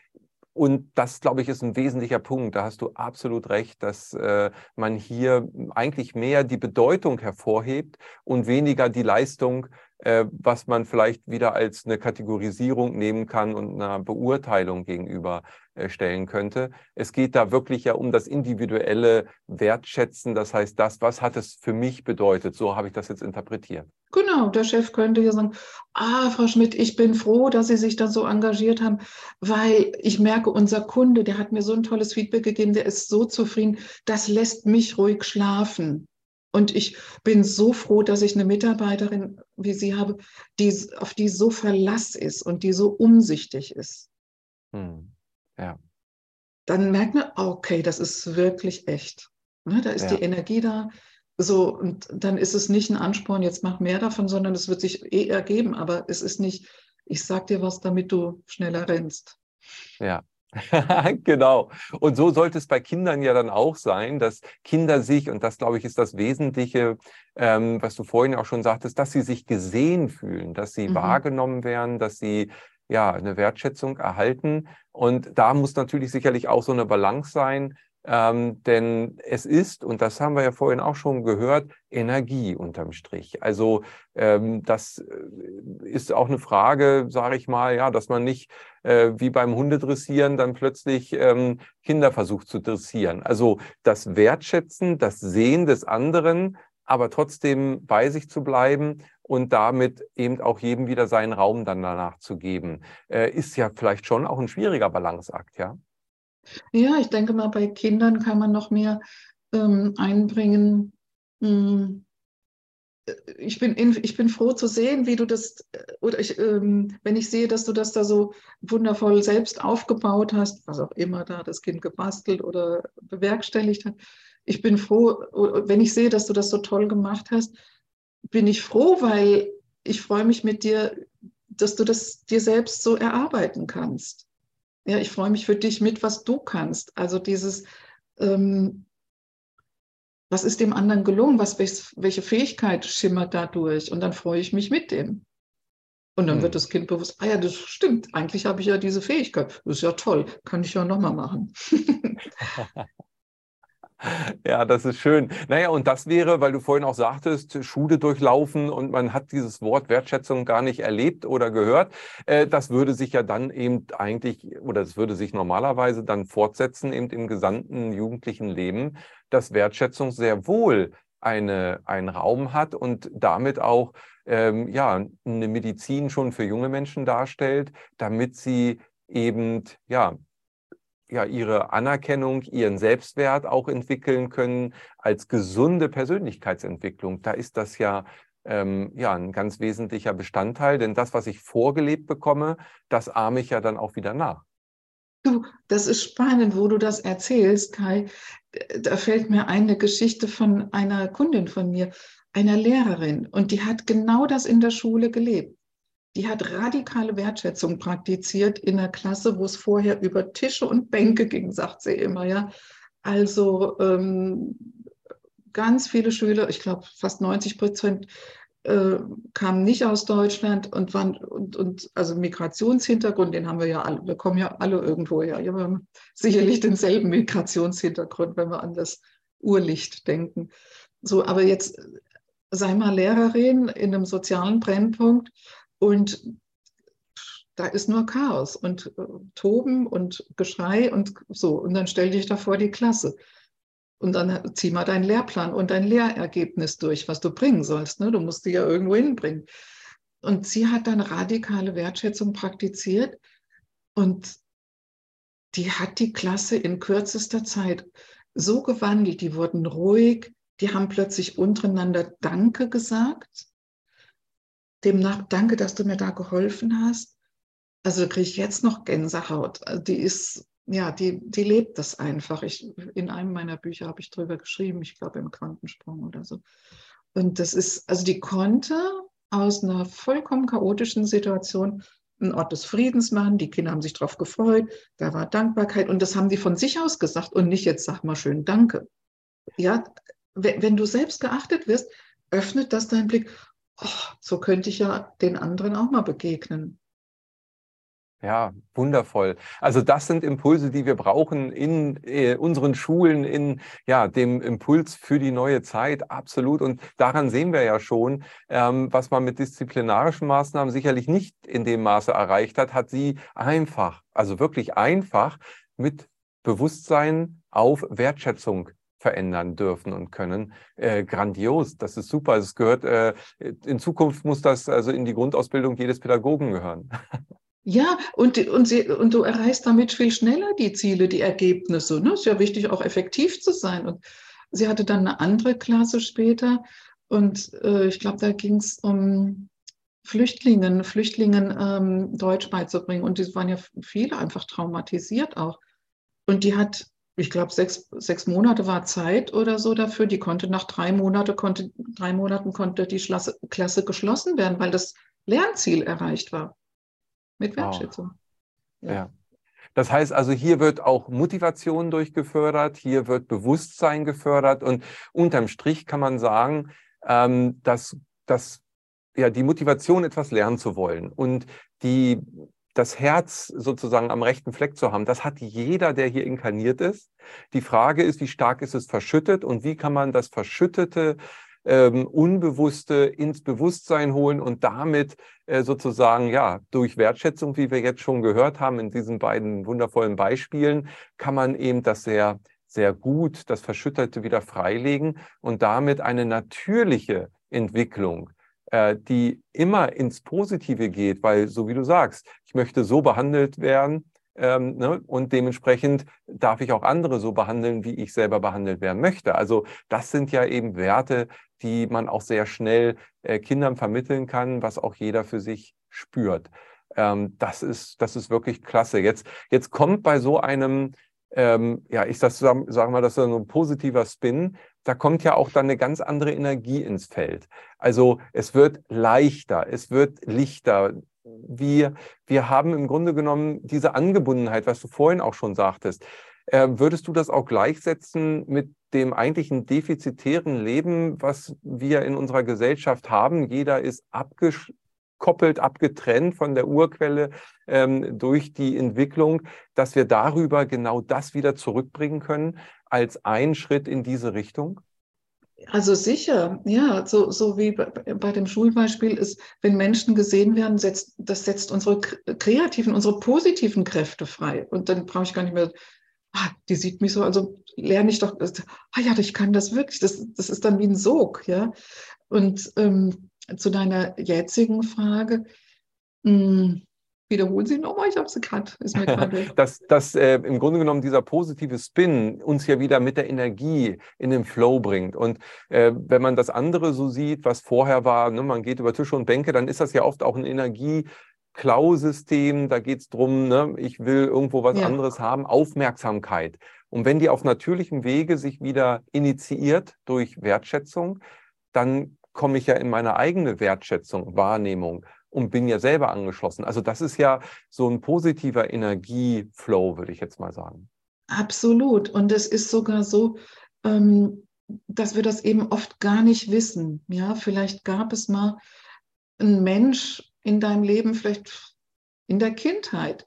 und das, glaube ich, ist ein wesentlicher Punkt. Da hast du absolut recht, dass äh, man hier eigentlich mehr die Bedeutung hervorhebt und weniger die Leistung, was man vielleicht wieder als eine Kategorisierung nehmen kann und einer Beurteilung gegenüber äh, könnte. Es geht da wirklich ja um das individuelle Wertschätzen. Das heißt, das, was hat es für mich bedeutet? So habe ich das jetzt interpretiert. Genau, der Chef könnte ja sagen, ah, Frau Schmidt, ich bin froh, dass Sie sich da so engagiert haben, weil ich merke, unser Kunde, der hat mir so ein tolles Feedback gegeben, der ist so zufrieden, das lässt mich ruhig schlafen. Und ich bin so froh, dass ich eine Mitarbeiterin wie Sie habe, die, auf die so Verlass ist und die so umsichtig ist. Hm. Ja. Dann merkt man, okay, das ist wirklich echt. Ne, da ist ja. die Energie da. So, und dann ist es nicht ein Ansporn, jetzt mach mehr davon, sondern es wird sich eh ergeben. Aber es ist nicht, ich sag dir was, damit du schneller rennst. Ja, genau. Und so sollte es bei Kindern ja dann auch sein, dass Kinder sich, und das glaube ich ist das Wesentliche, ähm, was du vorhin auch schon sagtest, dass sie sich gesehen fühlen, dass sie mhm. wahrgenommen werden, dass sie ja, eine Wertschätzung erhalten. Und da muss natürlich sicherlich auch so eine Balance sein, ähm, denn es ist, und das haben wir ja vorhin auch schon gehört, Energie unterm Strich. Also ähm, das äh, ist auch eine Frage, sage ich mal, ja, dass man nicht äh, wie beim Hundedressieren dann plötzlich ähm, Kinder versucht zu dressieren. Also das Wertschätzen, das Sehen des anderen, aber trotzdem bei sich zu bleiben und damit eben auch jedem wieder seinen Raum dann danach zu geben, äh, ist ja vielleicht schon auch ein schwieriger Balanceakt, ja? Ja, ich denke mal, bei Kindern kann man noch mehr ähm, einbringen. Hm, ich bin, in, ich bin froh zu sehen, wie du das, oder ich, ähm, wenn ich sehe, dass du das da so wundervoll selbst aufgebaut hast, was auch immer da das Kind gebastelt oder bewerkstelligt hat. Ich bin froh, wenn ich sehe, dass du das so toll gemacht hast, bin ich froh, weil ich freue mich mit dir, dass du das dir selbst so erarbeiten kannst. Ja, ich freue mich für dich mit, was du kannst. Also dieses, ähm, was ist dem anderen gelungen? Was, welche Fähigkeit schimmert dadurch? Und dann freue ich mich mit dem. Und dann hm. wird das Kind bewusst, ah ja, das stimmt, eigentlich habe ich ja diese Fähigkeit. Das ist ja toll, kann ich ja nochmal machen. Ja, das ist schön. Naja, und das wäre, weil du vorhin auch sagtest, Schule durchlaufen und man hat dieses Wort Wertschätzung gar nicht erlebt oder gehört. Äh, das würde sich ja dann eben eigentlich, oder es würde sich normalerweise dann fortsetzen, eben im gesamten jugendlichen Leben, dass Wertschätzung sehr wohl eine, einen Raum hat und damit auch ähm, ja, eine Medizin schon für junge Menschen darstellt, damit sie eben ja, ja ihre Anerkennung, ihren Selbstwert auch entwickeln können als gesunde Persönlichkeitsentwicklung. Da ist das ja ähm, ja ein ganz wesentlicher Bestandteil, denn das, was ich vorgelebt bekomme, das ahme ich ja dann auch wieder nach. Du, das ist spannend, wo du das erzählst, Kai. Da fällt mir eine Geschichte von einer Kundin von mir, einer Lehrerin, und die hat genau das in der Schule gelebt die hat radikale Wertschätzung praktiziert in der Klasse, wo es vorher über Tische und Bänke ging, sagt sie immer, ja. Also ähm, ganz viele Schüler, ich glaube fast 90 Prozent, äh, kamen nicht aus Deutschland und waren und, und also Migrationshintergrund, den haben wir ja alle, wir kommen ja alle irgendwo her. Ja, wir haben sicherlich denselben Migrationshintergrund, wenn wir an das Urlicht denken. So, aber jetzt sei mal Lehrerin in einem sozialen Brennpunkt und da ist nur Chaos und äh, Toben und Geschrei und so. Und dann stell dich da vor die Klasse. Und dann zieh mal deinen Lehrplan und dein Lehrergebnis durch, was du bringen sollst. Ne? Du musst die ja irgendwo hinbringen. und sie hat dann radikale Wertschätzung praktiziert und die hat die Klasse in kürzester Zeit so gewandelt, die wurden ruhig, die haben plötzlich untereinander Danke gesagt. Demnach, danke, dass du mir da geholfen hast. Also kriege ich jetzt noch Gänsehaut. Also die ist, ja, die, die lebt das einfach. Ich, in einem meiner Bücher habe ich drüber geschrieben, ich glaube im Quantensprung oder so. Und das ist, also die konnte aus einer vollkommen chaotischen Situation einen Ort des Friedens machen. Die Kinder haben sich darauf gefreut. Da war Dankbarkeit. Und das haben die von sich aus gesagt und nicht jetzt sag mal schön Danke. Ja, wenn du selbst geachtet wirst, öffnet das deinen Blick. Oh, so könnte ich ja den anderen auch mal begegnen. Ja, wundervoll. Also das sind Impulse, die wir brauchen in äh, unseren Schulen, in ja, dem Impuls für die neue Zeit, absolut. Und daran sehen wir ja schon, ähm, was man mit disziplinarischen Maßnahmen sicherlich nicht in dem Maße erreicht hat, hat sie einfach, also wirklich einfach mit Bewusstsein auf Wertschätzung verändern dürfen und können. Äh, grandios, das ist super. Es gehört, äh, in Zukunft muss das also in die Grundausbildung jedes Pädagogen gehören. Ja, und, und, sie, und du erreichst damit viel schneller die Ziele, die Ergebnisse. Ne? Ist ja wichtig, auch effektiv zu sein. Und sie hatte dann eine andere Klasse später und äh, ich glaube, da ging es um Flüchtlingen, Flüchtlingen ähm, Deutsch beizubringen. Und die waren ja viele einfach traumatisiert auch. Und die hat, ich glaube, sechs, sechs Monate war Zeit oder so dafür. Die konnte nach drei, Monate, konnte, drei Monaten konnte die Klasse, Klasse geschlossen werden, weil das Lernziel erreicht war. Mit Wertschätzung. Oh. Ja. ja. Das heißt also, hier wird auch Motivation durchgefördert, hier wird Bewusstsein gefördert und unterm Strich kann man sagen, ähm, dass, dass ja, die Motivation, etwas lernen zu wollen und die, das Herz sozusagen am rechten Fleck zu haben, das hat jeder, der hier inkarniert ist. Die Frage ist, wie stark ist es verschüttet und wie kann man das Verschüttete ähm, Unbewusste ins Bewusstsein holen und damit äh, sozusagen, ja, durch Wertschätzung, wie wir jetzt schon gehört haben in diesen beiden wundervollen Beispielen, kann man eben das sehr, sehr gut, das Verschütterte wieder freilegen und damit eine natürliche Entwicklung die immer ins Positive geht, weil, so wie du sagst, ich möchte so behandelt werden, ähm, ne? Und dementsprechend darf ich auch andere so behandeln, wie ich selber behandelt werden möchte. Also das sind ja eben Werte, die man auch sehr schnell äh, Kindern vermitteln kann, was auch jeder für sich spürt. Ähm, das, ist, das ist wirklich klasse. Jetzt, jetzt kommt bei so einem, ähm, ja, ich sag, sag mal, das ist so ein positiver Spin, da kommt ja auch dann eine ganz andere Energie ins Feld. Also es wird leichter, es wird lichter, wir, wir haben im Grunde genommen diese Angebundenheit, was du vorhin auch schon sagtest. Äh, würdest du das auch gleichsetzen mit dem eigentlichen defizitären Leben, was wir in unserer Gesellschaft haben? Jeder ist abgekoppelt, abgetrennt von der Urquelle ähm, durch die Entwicklung, dass wir darüber genau das wieder zurückbringen können als ein Schritt in diese Richtung? Also sicher, ja, so, so wie bei, bei dem Schulbeispiel ist, wenn Menschen gesehen werden, setzt, das setzt unsere kreativen, unsere positiven Kräfte frei. Und dann brauche ich gar nicht mehr, ah, die sieht mich so, also lerne ich doch, ah ja, ich kann das wirklich, das, das ist dann wie ein Sog, ja. Und ähm, zu deiner jetzigen Frage, mh, hm, Wiederholen Sie nochmal, ich habe gekannt. Ist mir dass dass äh, im Grunde genommen dieser positive Spin uns ja wieder mit der Energie in den Flow bringt. Und äh, wenn man das andere so sieht, was vorher war, ne, man geht über Tische und Bänke, dann ist das ja oft auch ein Energie. Klausystem, da geht es darum, ne, ich will irgendwo was ja. anderes haben, Aufmerksamkeit. Und wenn die auf natürlichem Wege sich wieder initiiert durch Wertschätzung, dann komme ich ja in meine eigene Wertschätzung, Wahrnehmung und bin ja selber angeschlossen. Also das ist ja so ein positiver Energieflow, würde ich jetzt mal sagen. Absolut. Und es ist sogar so, ähm, dass wir das eben oft gar nicht wissen. Ja, vielleicht gab es mal einen Mensch in deinem Leben, vielleicht in der Kindheit,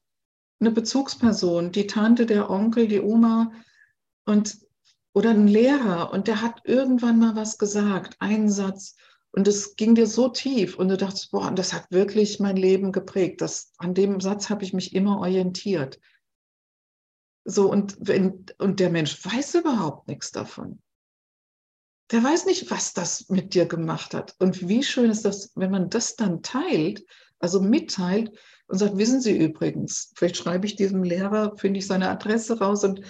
eine Bezugsperson, die Tante, der Onkel, die Oma und oder ein Lehrer und der hat irgendwann mal was gesagt, einen Satz und es ging dir so tief und du dachtest, boah, das hat wirklich mein Leben geprägt. Das, an dem Satz habe ich mich immer orientiert. So, und, wenn, und der Mensch weiß überhaupt nichts davon. der weiß nicht, was das mit dir gemacht hat. Und wie schön ist das, wenn man das dann teilt, also mitteilt und sagt, wissen Sie übrigens, vielleicht schreibe ich diesem Lehrer, finde ich seine Adresse raus und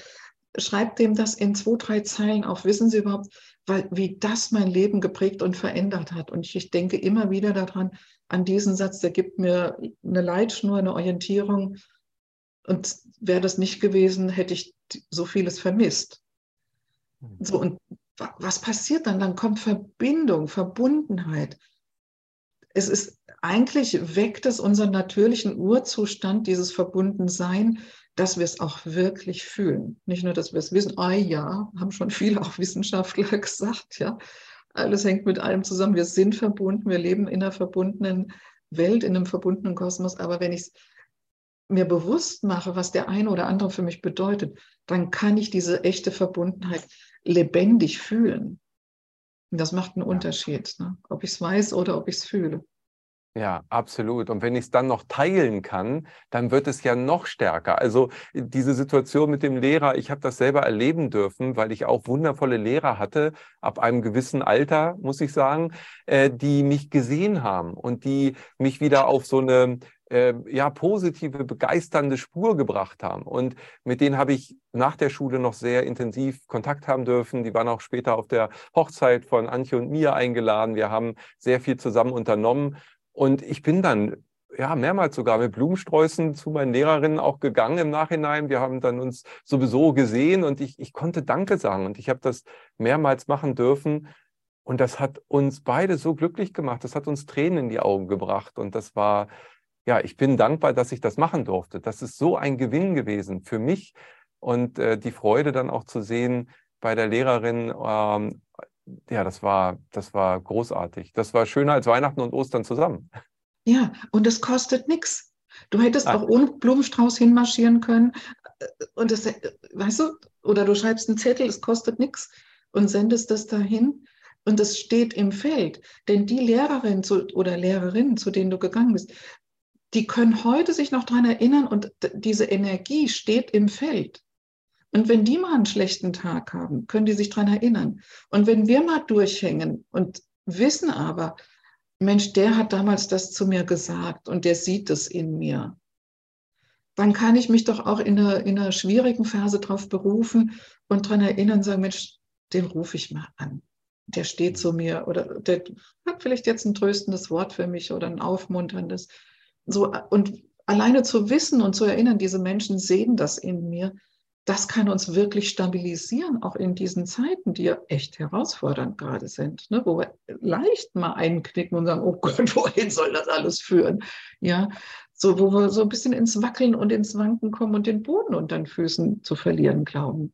schreibe dem das in zwei, drei Zeilen auf. Wissen Sie überhaupt, weil, wie das mein Leben geprägt und verändert hat. Und ich, ich denke immer wieder daran, an diesen Satz, der gibt mir eine Leitschnur, eine Orientierung. Und wäre das nicht gewesen, hätte ich so vieles vermisst. Mhm. So, und was passiert dann? Dann kommt Verbindung, Verbundenheit. Es ist eigentlich weckt es unseren natürlichen Urzustand, dieses Verbundensein, dass wir es auch wirklich fühlen. Nicht nur, dass wir es wissen, ah ja, haben schon viele auch Wissenschaftler gesagt, ja. Alles hängt mit allem zusammen. Wir sind verbunden, wir leben in einer verbundenen Welt, in einem verbundenen Kosmos. Aber wenn ich es mir bewusst mache, was der eine oder andere für mich bedeutet, dann kann ich diese echte Verbundenheit lebendig fühlen. Und das macht einen Unterschied, ne? ob ich es weiß oder ob ich es fühle. Ja, absolut. Und wenn ich es dann noch teilen kann, dann wird es ja noch stärker. Also diese Situation mit dem Lehrer, ich habe das selber erleben dürfen, weil ich auch wundervolle Lehrer hatte, ab einem gewissen Alter, muss ich sagen, äh, die mich gesehen haben und die mich wieder auf so eine äh, ja, positive, begeisternde Spur gebracht haben. Und mit denen habe ich nach der Schule noch sehr intensiv Kontakt haben dürfen. Die waren auch später auf der Hochzeit von Antje und mir eingeladen. Wir haben sehr viel zusammen unternommen. Und ich bin dann ja, mehrmals sogar mit Blumensträußen zu meinen Lehrerinnen auch gegangen im Nachhinein. Wir haben dann uns sowieso gesehen und ich, ich konnte Danke sagen und ich habe das mehrmals machen dürfen. Und das hat uns beide so glücklich gemacht. Das hat uns Tränen in die Augen gebracht. Und das war, ja, ich bin dankbar, dass ich das machen durfte. Das ist so ein Gewinn gewesen für mich und äh, die Freude dann auch zu sehen bei der Lehrerin, ähm, ja, das war, das war großartig. Das war schöner als Weihnachten und Ostern zusammen. Ja, und es kostet nichts. Du hättest ah. auch ohne Blumenstrauß hinmarschieren können. Und das, weißt du, oder du schreibst einen Zettel, es kostet nichts und sendest das dahin. Und es steht im Feld. Denn die Lehrerin zu, oder Lehrerinnen, zu denen du gegangen bist, die können heute sich noch daran erinnern und diese Energie steht im Feld. Und wenn die mal einen schlechten Tag haben, können die sich daran erinnern. Und wenn wir mal durchhängen und wissen aber, Mensch, der hat damals das zu mir gesagt und der sieht es in mir, dann kann ich mich doch auch in einer, in einer schwierigen Phase darauf berufen und daran erinnern, sagen, Mensch, den rufe ich mal an. Der steht zu mir oder der hat vielleicht jetzt ein tröstendes Wort für mich oder ein aufmunterndes. So, und alleine zu wissen und zu erinnern, diese Menschen sehen das in mir, das kann uns wirklich stabilisieren, auch in diesen Zeiten, die ja echt herausfordernd gerade sind, ne, wo wir leicht mal einknicken und sagen, oh Gott, wohin soll das alles führen? Ja, so, wo wir so ein bisschen ins Wackeln und ins Wanken kommen und den Boden unter den Füßen zu verlieren glauben.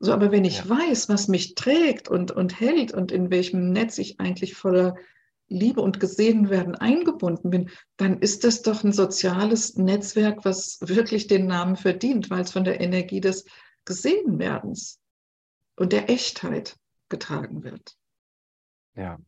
So, aber wenn ich ja. weiß, was mich trägt und, und hält und in welchem Netz ich eigentlich voller Liebe und gesehen werden eingebunden bin, dann ist das doch ein soziales Netzwerk, was wirklich den Namen verdient, weil es von der Energie des Gesehenwerdens und der Echtheit getragen wird. Ja,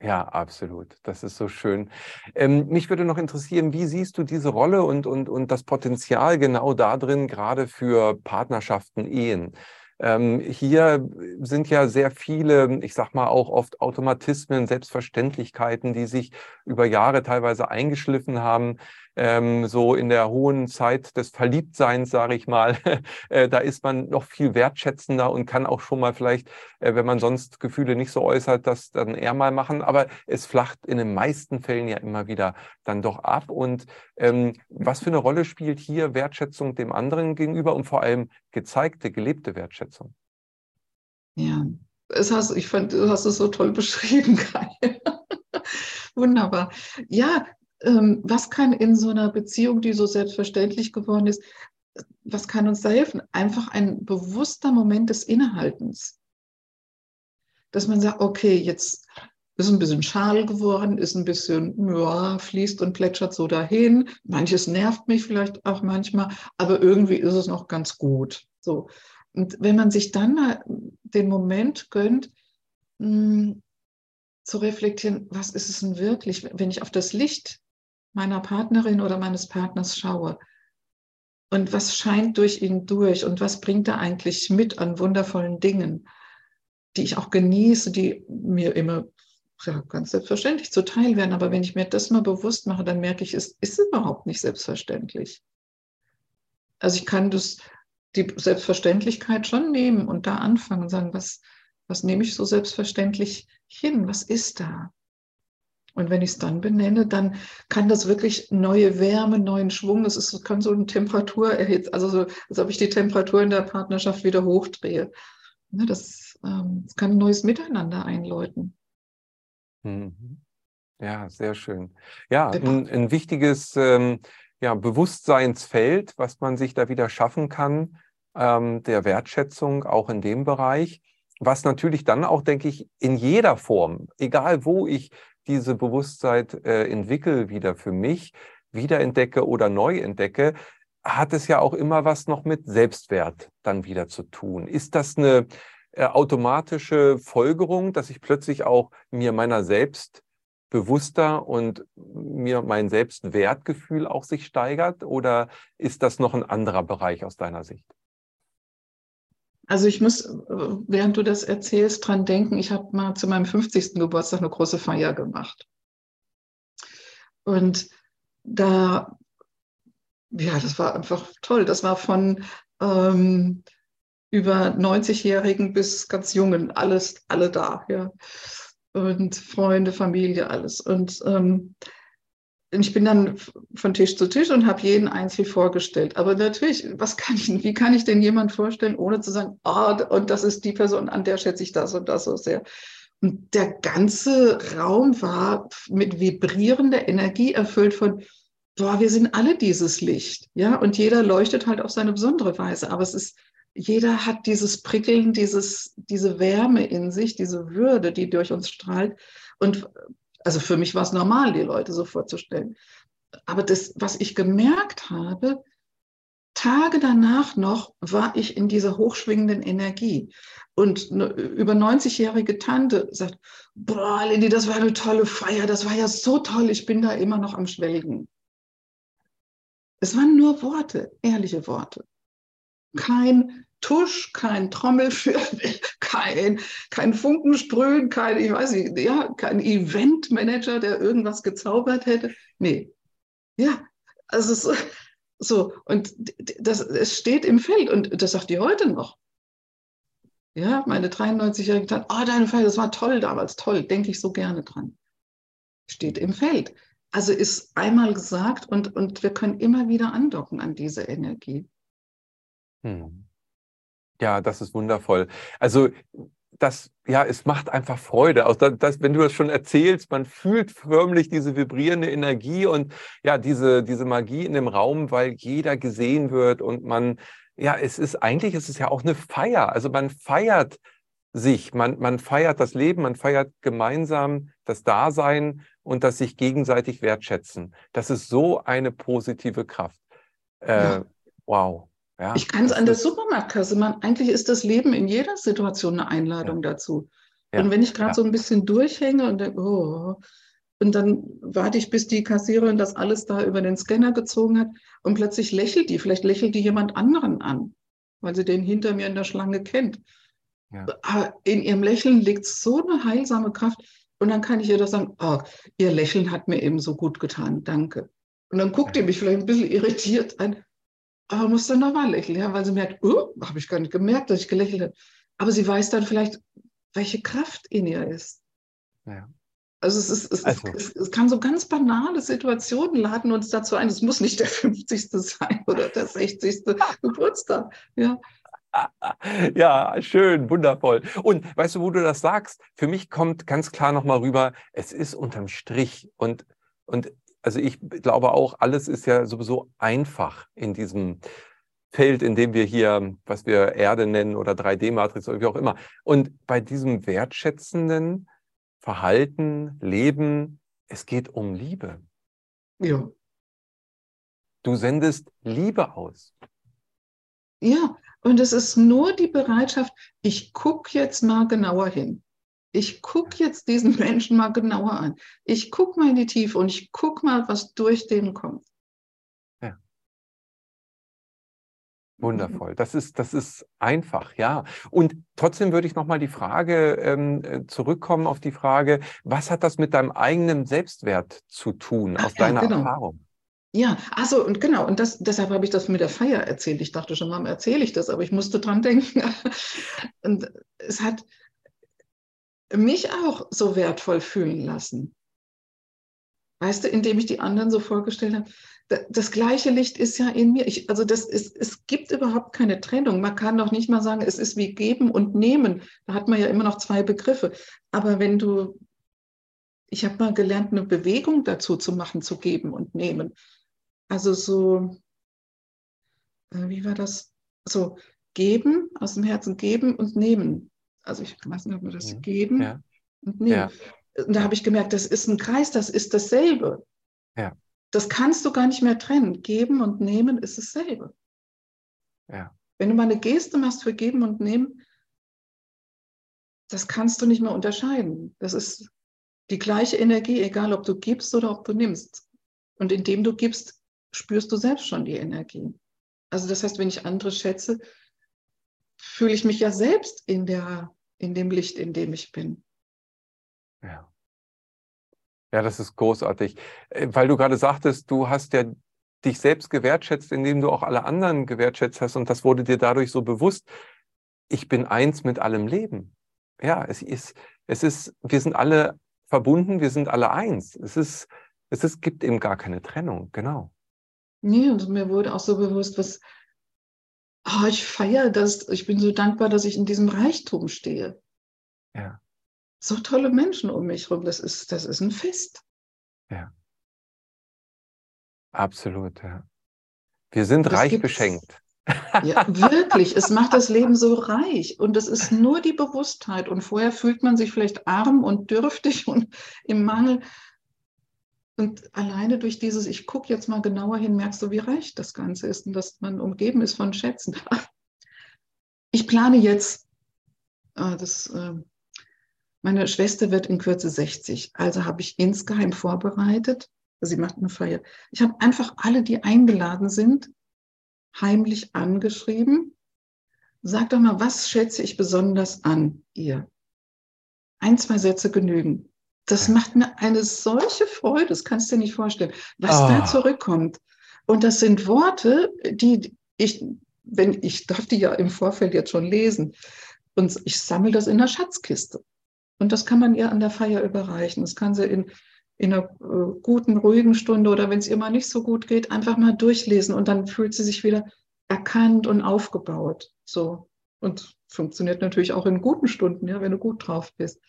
ja, absolut. Das ist so schön. Ähm, mich würde noch interessieren, wie siehst du diese Rolle und, und, und das Potenzial genau da drin, gerade für Partnerschaften, Ehen? Ähm, hier sind ja sehr viele, ich sag mal auch oft Automatismen, Selbstverständlichkeiten, die sich über Jahre teilweise eingeschliffen haben ähm, so in der hohen Zeit des Verliebtseins, sage ich mal, äh, da ist man noch viel wertschätzender und kann auch schon mal vielleicht, äh, wenn man sonst Gefühle nicht so äußert, das dann eher mal machen. Aber es flacht in den meisten Fällen ja immer wieder dann doch ab. Und ähm, was für eine Rolle spielt hier Wertschätzung dem anderen gegenüber und vor allem gezeigte, gelebte Wertschätzung? Ja, es hast, ich fand, du hast es so toll beschrieben, Kai. Wunderbar. Ja, was kann in so einer Beziehung, die so selbstverständlich geworden ist, was kann uns da helfen? Einfach ein bewusster Moment des Innehaltens. Dass man sagt, okay, jetzt ist ein bisschen schal geworden, ist ein bisschen, ja, fließt und plätschert so dahin. Manches nervt mich vielleicht auch manchmal, aber irgendwie ist es noch ganz gut. So. Und wenn man sich dann mal den Moment gönnt, hm, zu reflektieren, was ist es denn wirklich, wenn ich auf das Licht meiner Partnerin oder meines Partners schaue. Und was scheint durch ihn durch und was bringt er eigentlich mit an wundervollen Dingen? die ich auch genieße, die mir immer ja, ganz selbstverständlich zuteil werden. Aber wenn ich mir das mal bewusst mache, dann merke ich, es ist überhaupt nicht selbstverständlich. Also ich kann das, die Selbstverständlichkeit schon nehmen und da anfangen und sagen, was, was nehme ich so selbstverständlich hin? Was ist da? Und wenn ich es dann benenne, dann kann das wirklich neue Wärme, neuen Schwung, das ist, kann so eine Temperatur erhitzen, also so, als ob ich die Temperatur in der Partnerschaft wieder hochdrehe. Ne, das, ähm, das kann ein neues Miteinander einläuten. Mhm. Ja, sehr schön. Ja, ein, ein wichtiges ähm, ja, Bewusstseinsfeld, was man sich da wieder schaffen kann, ähm, der Wertschätzung auch in dem Bereich, was natürlich dann auch, denke ich, in jeder Form, egal wo ich diese Bewusstsein äh, entwickle, wieder für mich, wiederentdecke oder neu entdecke, hat es ja auch immer was noch mit Selbstwert dann wieder zu tun. Ist das eine äh, automatische Folgerung, dass ich plötzlich auch mir meiner selbst bewusster und mir mein Selbstwertgefühl auch sich steigert? Oder ist das noch ein anderer Bereich aus deiner Sicht? Also ich muss, während du das erzählst, dran denken, ich habe mal zu meinem 50. Geburtstag eine große Feier gemacht. Und da, ja, das war einfach toll. Das war von ähm, über 90-Jährigen bis ganz Jungen, alles, alle da, ja. Und Freunde, Familie, alles. Und ähm, ich bin dann von Tisch zu Tisch und habe jeden einzeln vorgestellt. Aber natürlich, was kann ich, wie kann ich denn jemand vorstellen, ohne zu sagen, oh, und das ist die Person, an der schätze ich das und das so sehr. Und der ganze Raum war mit vibrierender Energie erfüllt von, boah, wir sind alle dieses Licht, ja, und jeder leuchtet halt auf seine besondere Weise. Aber es ist, jeder hat dieses Prickeln, dieses, diese Wärme in sich, diese Würde, die durch uns strahlt. Und also für mich war es normal, die Leute so vorzustellen. Aber das, was ich gemerkt habe, Tage danach noch war ich in dieser hochschwingenden Energie. Und eine über 90-jährige Tante sagt, boah, Lindy, das war eine tolle Feier, das war ja so toll, ich bin da immer noch am Schwelgen. Es waren nur Worte, ehrliche Worte. Kein Tusch, kein Trommelwirbel, kein, kein Funkensprühen, kein, ich weiß nicht, ja, kein Eventmanager, der irgendwas gezaubert hätte. Nee. Ja, also so, so. und das, es steht im Feld und das sagt die heute noch. Ja, meine 93-jährige Tante, oh, deine Feld, das war toll damals, toll, denke ich so gerne dran. Steht im Feld. Also ist einmal gesagt und, und wir können immer wieder andocken an diese Energie. Hm. Ja, das ist wundervoll. Also das, ja, es macht einfach Freude. Auch das, das, wenn du das schon erzählst, man fühlt förmlich diese vibrierende Energie und ja, diese, diese Magie in dem Raum, weil jeder gesehen wird und man, ja, es ist eigentlich, es ist ja auch eine Feier. Also man feiert sich, man, man feiert das Leben, man feiert gemeinsam das Dasein und das sich gegenseitig wertschätzen. Das ist so eine positive Kraft. Äh, ja. Wow. Ja, ich kann es an der Supermarktkasse machen. Eigentlich ist das Leben in jeder Situation eine Einladung ja. dazu. Ja. Und wenn ich gerade so ein bisschen durchhänge und denke, oh, und dann warte ich, bis die Kassiererin das alles da über den Scanner gezogen hat und plötzlich lächelt die. Vielleicht lächelt die jemand anderen an, weil sie den hinter mir in der Schlange kennt. Aber in ihrem Lächeln liegt so eine heilsame Kraft. Und dann kann ich ihr doch sagen, oh, ihr Lächeln hat mir eben so gut getan, danke. Und dann guckt ihr mich vielleicht ein bisschen irritiert an aber muss dann nochmal lächeln, ja, weil sie merkt, oh, habe ich gar nicht gemerkt, dass ich gelächelt habe. Aber sie weiß dann vielleicht, welche Kraft in ihr ist. Ja. Also, es, ist, es, also. Es, es, kann so ganz banale Situationen laden uns dazu ein. Es muss nicht der 50. sein oder der 60. Geburtstag. Ja. Ja, schön, wundervoll. Und weißt du, wo du das sagst? Für mich kommt ganz klar nochmal rüber, es ist unterm Strich. Und, und also ich glaube auch, alles ist ja sowieso einfach in diesem Feld, in dem wir hier, was wir Erde nennen oder 3D-Matrix oder wie auch immer. Und bei diesem wertschätzenden Verhalten, Leben, es geht um Liebe. Ja. Du sendest Liebe aus. Ja, und es ist nur die Bereitschaft, ich gucke jetzt mal genauer hin ich gucke jetzt diesen Menschen mal genauer an. Ich gucke mal in die Tiefe und ich gucke mal, was durch den kommt. Ja. Wundervoll. Das ist, das ist einfach, ja. Und trotzdem würde ich nochmal die Frage ähm, äh, zurückkommen auf die Frage, was hat das mit deinem eigenen Selbstwert zu tun, Ach, aus ja, deiner genau. Erfahrung? Ja, also und genau, und das, deshalb habe ich das mit der Feier erzählt. Ich dachte schon, warum erzähle ich das, aber ich musste dran denken. und es hat mich auch so wertvoll fühlen lassen. Weißt du, indem ich die anderen so vorgestellt habe, das gleiche Licht ist ja in mir. Ich, also das ist, es gibt überhaupt keine Trennung. Man kann doch nicht mal sagen, es ist wie geben und nehmen. Da hat man ja immer noch zwei Begriffe. Aber wenn du, ich habe mal gelernt, eine Bewegung dazu zu machen, zu geben und nehmen. Also so, äh, wie war das? So geben, aus dem Herzen geben und nehmen. Also ich weiß nicht, ob man das ja. geben ja. und nehmen. Ja. Und da habe ich gemerkt, das ist ein Kreis, das ist dasselbe. Ja. Das kannst du gar nicht mehr trennen. Geben und nehmen ist dasselbe. Ja. Wenn du mal eine Geste machst für geben und nehmen, das kannst du nicht mehr unterscheiden. Das ist die gleiche Energie, egal ob du gibst oder ob du nimmst. Und indem du gibst, spürst du selbst schon die Energie. Also das heißt, wenn ich andere schätze, fühle ich mich ja selbst in, der, in dem Licht, in dem ich bin. Ja. Ja, das ist großartig. Äh, weil du gerade sagtest, du hast ja dich selbst gewertschätzt, indem du auch alle anderen gewertschätzt hast und das wurde dir dadurch so bewusst. Ich bin eins mit allem Leben. Ja, es ist, es ist, wir sind alle verbunden, wir sind alle eins. Es ist, es ist, gibt eben gar keine Trennung, genau. Nee, und mir wurde auch so bewusst, was, oh, ich feiere das, ich bin so dankbar, dass ich in diesem Reichtum stehe. Ja so tolle Menschen um mich herum. Das ist, das ist ein Fest. Ja. Absolut, ja. Wir sind das reich beschenkt. Ja, wirklich. Es macht das Leben so reich. Und es ist nur die Bewusstheit. Und vorher fühlt man sich vielleicht arm und dürftig und im Mangel. Und alleine durch dieses, ich gucke jetzt mal genauer hin, merkst du, wie reich das Ganze ist und dass man umgeben ist von Schätzen. Ich plane jetzt, ah, das ähm, meine Schwester wird in Kürze 60, also habe ich insgeheim vorbereitet. Sie macht eine Feier. Ich habe einfach alle, die eingeladen sind, heimlich angeschrieben. Sag doch mal, was schätze ich besonders an ihr? Ein, zwei Sätze genügen. Das macht mir eine solche Freude, das kannst du dir nicht vorstellen, was oh. da zurückkommt. Und das sind Worte, die ich, wenn ich darf die ja im Vorfeld jetzt schon lesen. Und ich sammle das in der Schatzkiste. Und das kann man ihr an der Feier überreichen. Das kann sie in, in einer äh, guten, ruhigen Stunde oder wenn es ihr mal nicht so gut geht, einfach mal durchlesen und dann fühlt sie sich wieder erkannt und aufgebaut. So. Und funktioniert natürlich auch in guten Stunden, ja, wenn du gut drauf bist.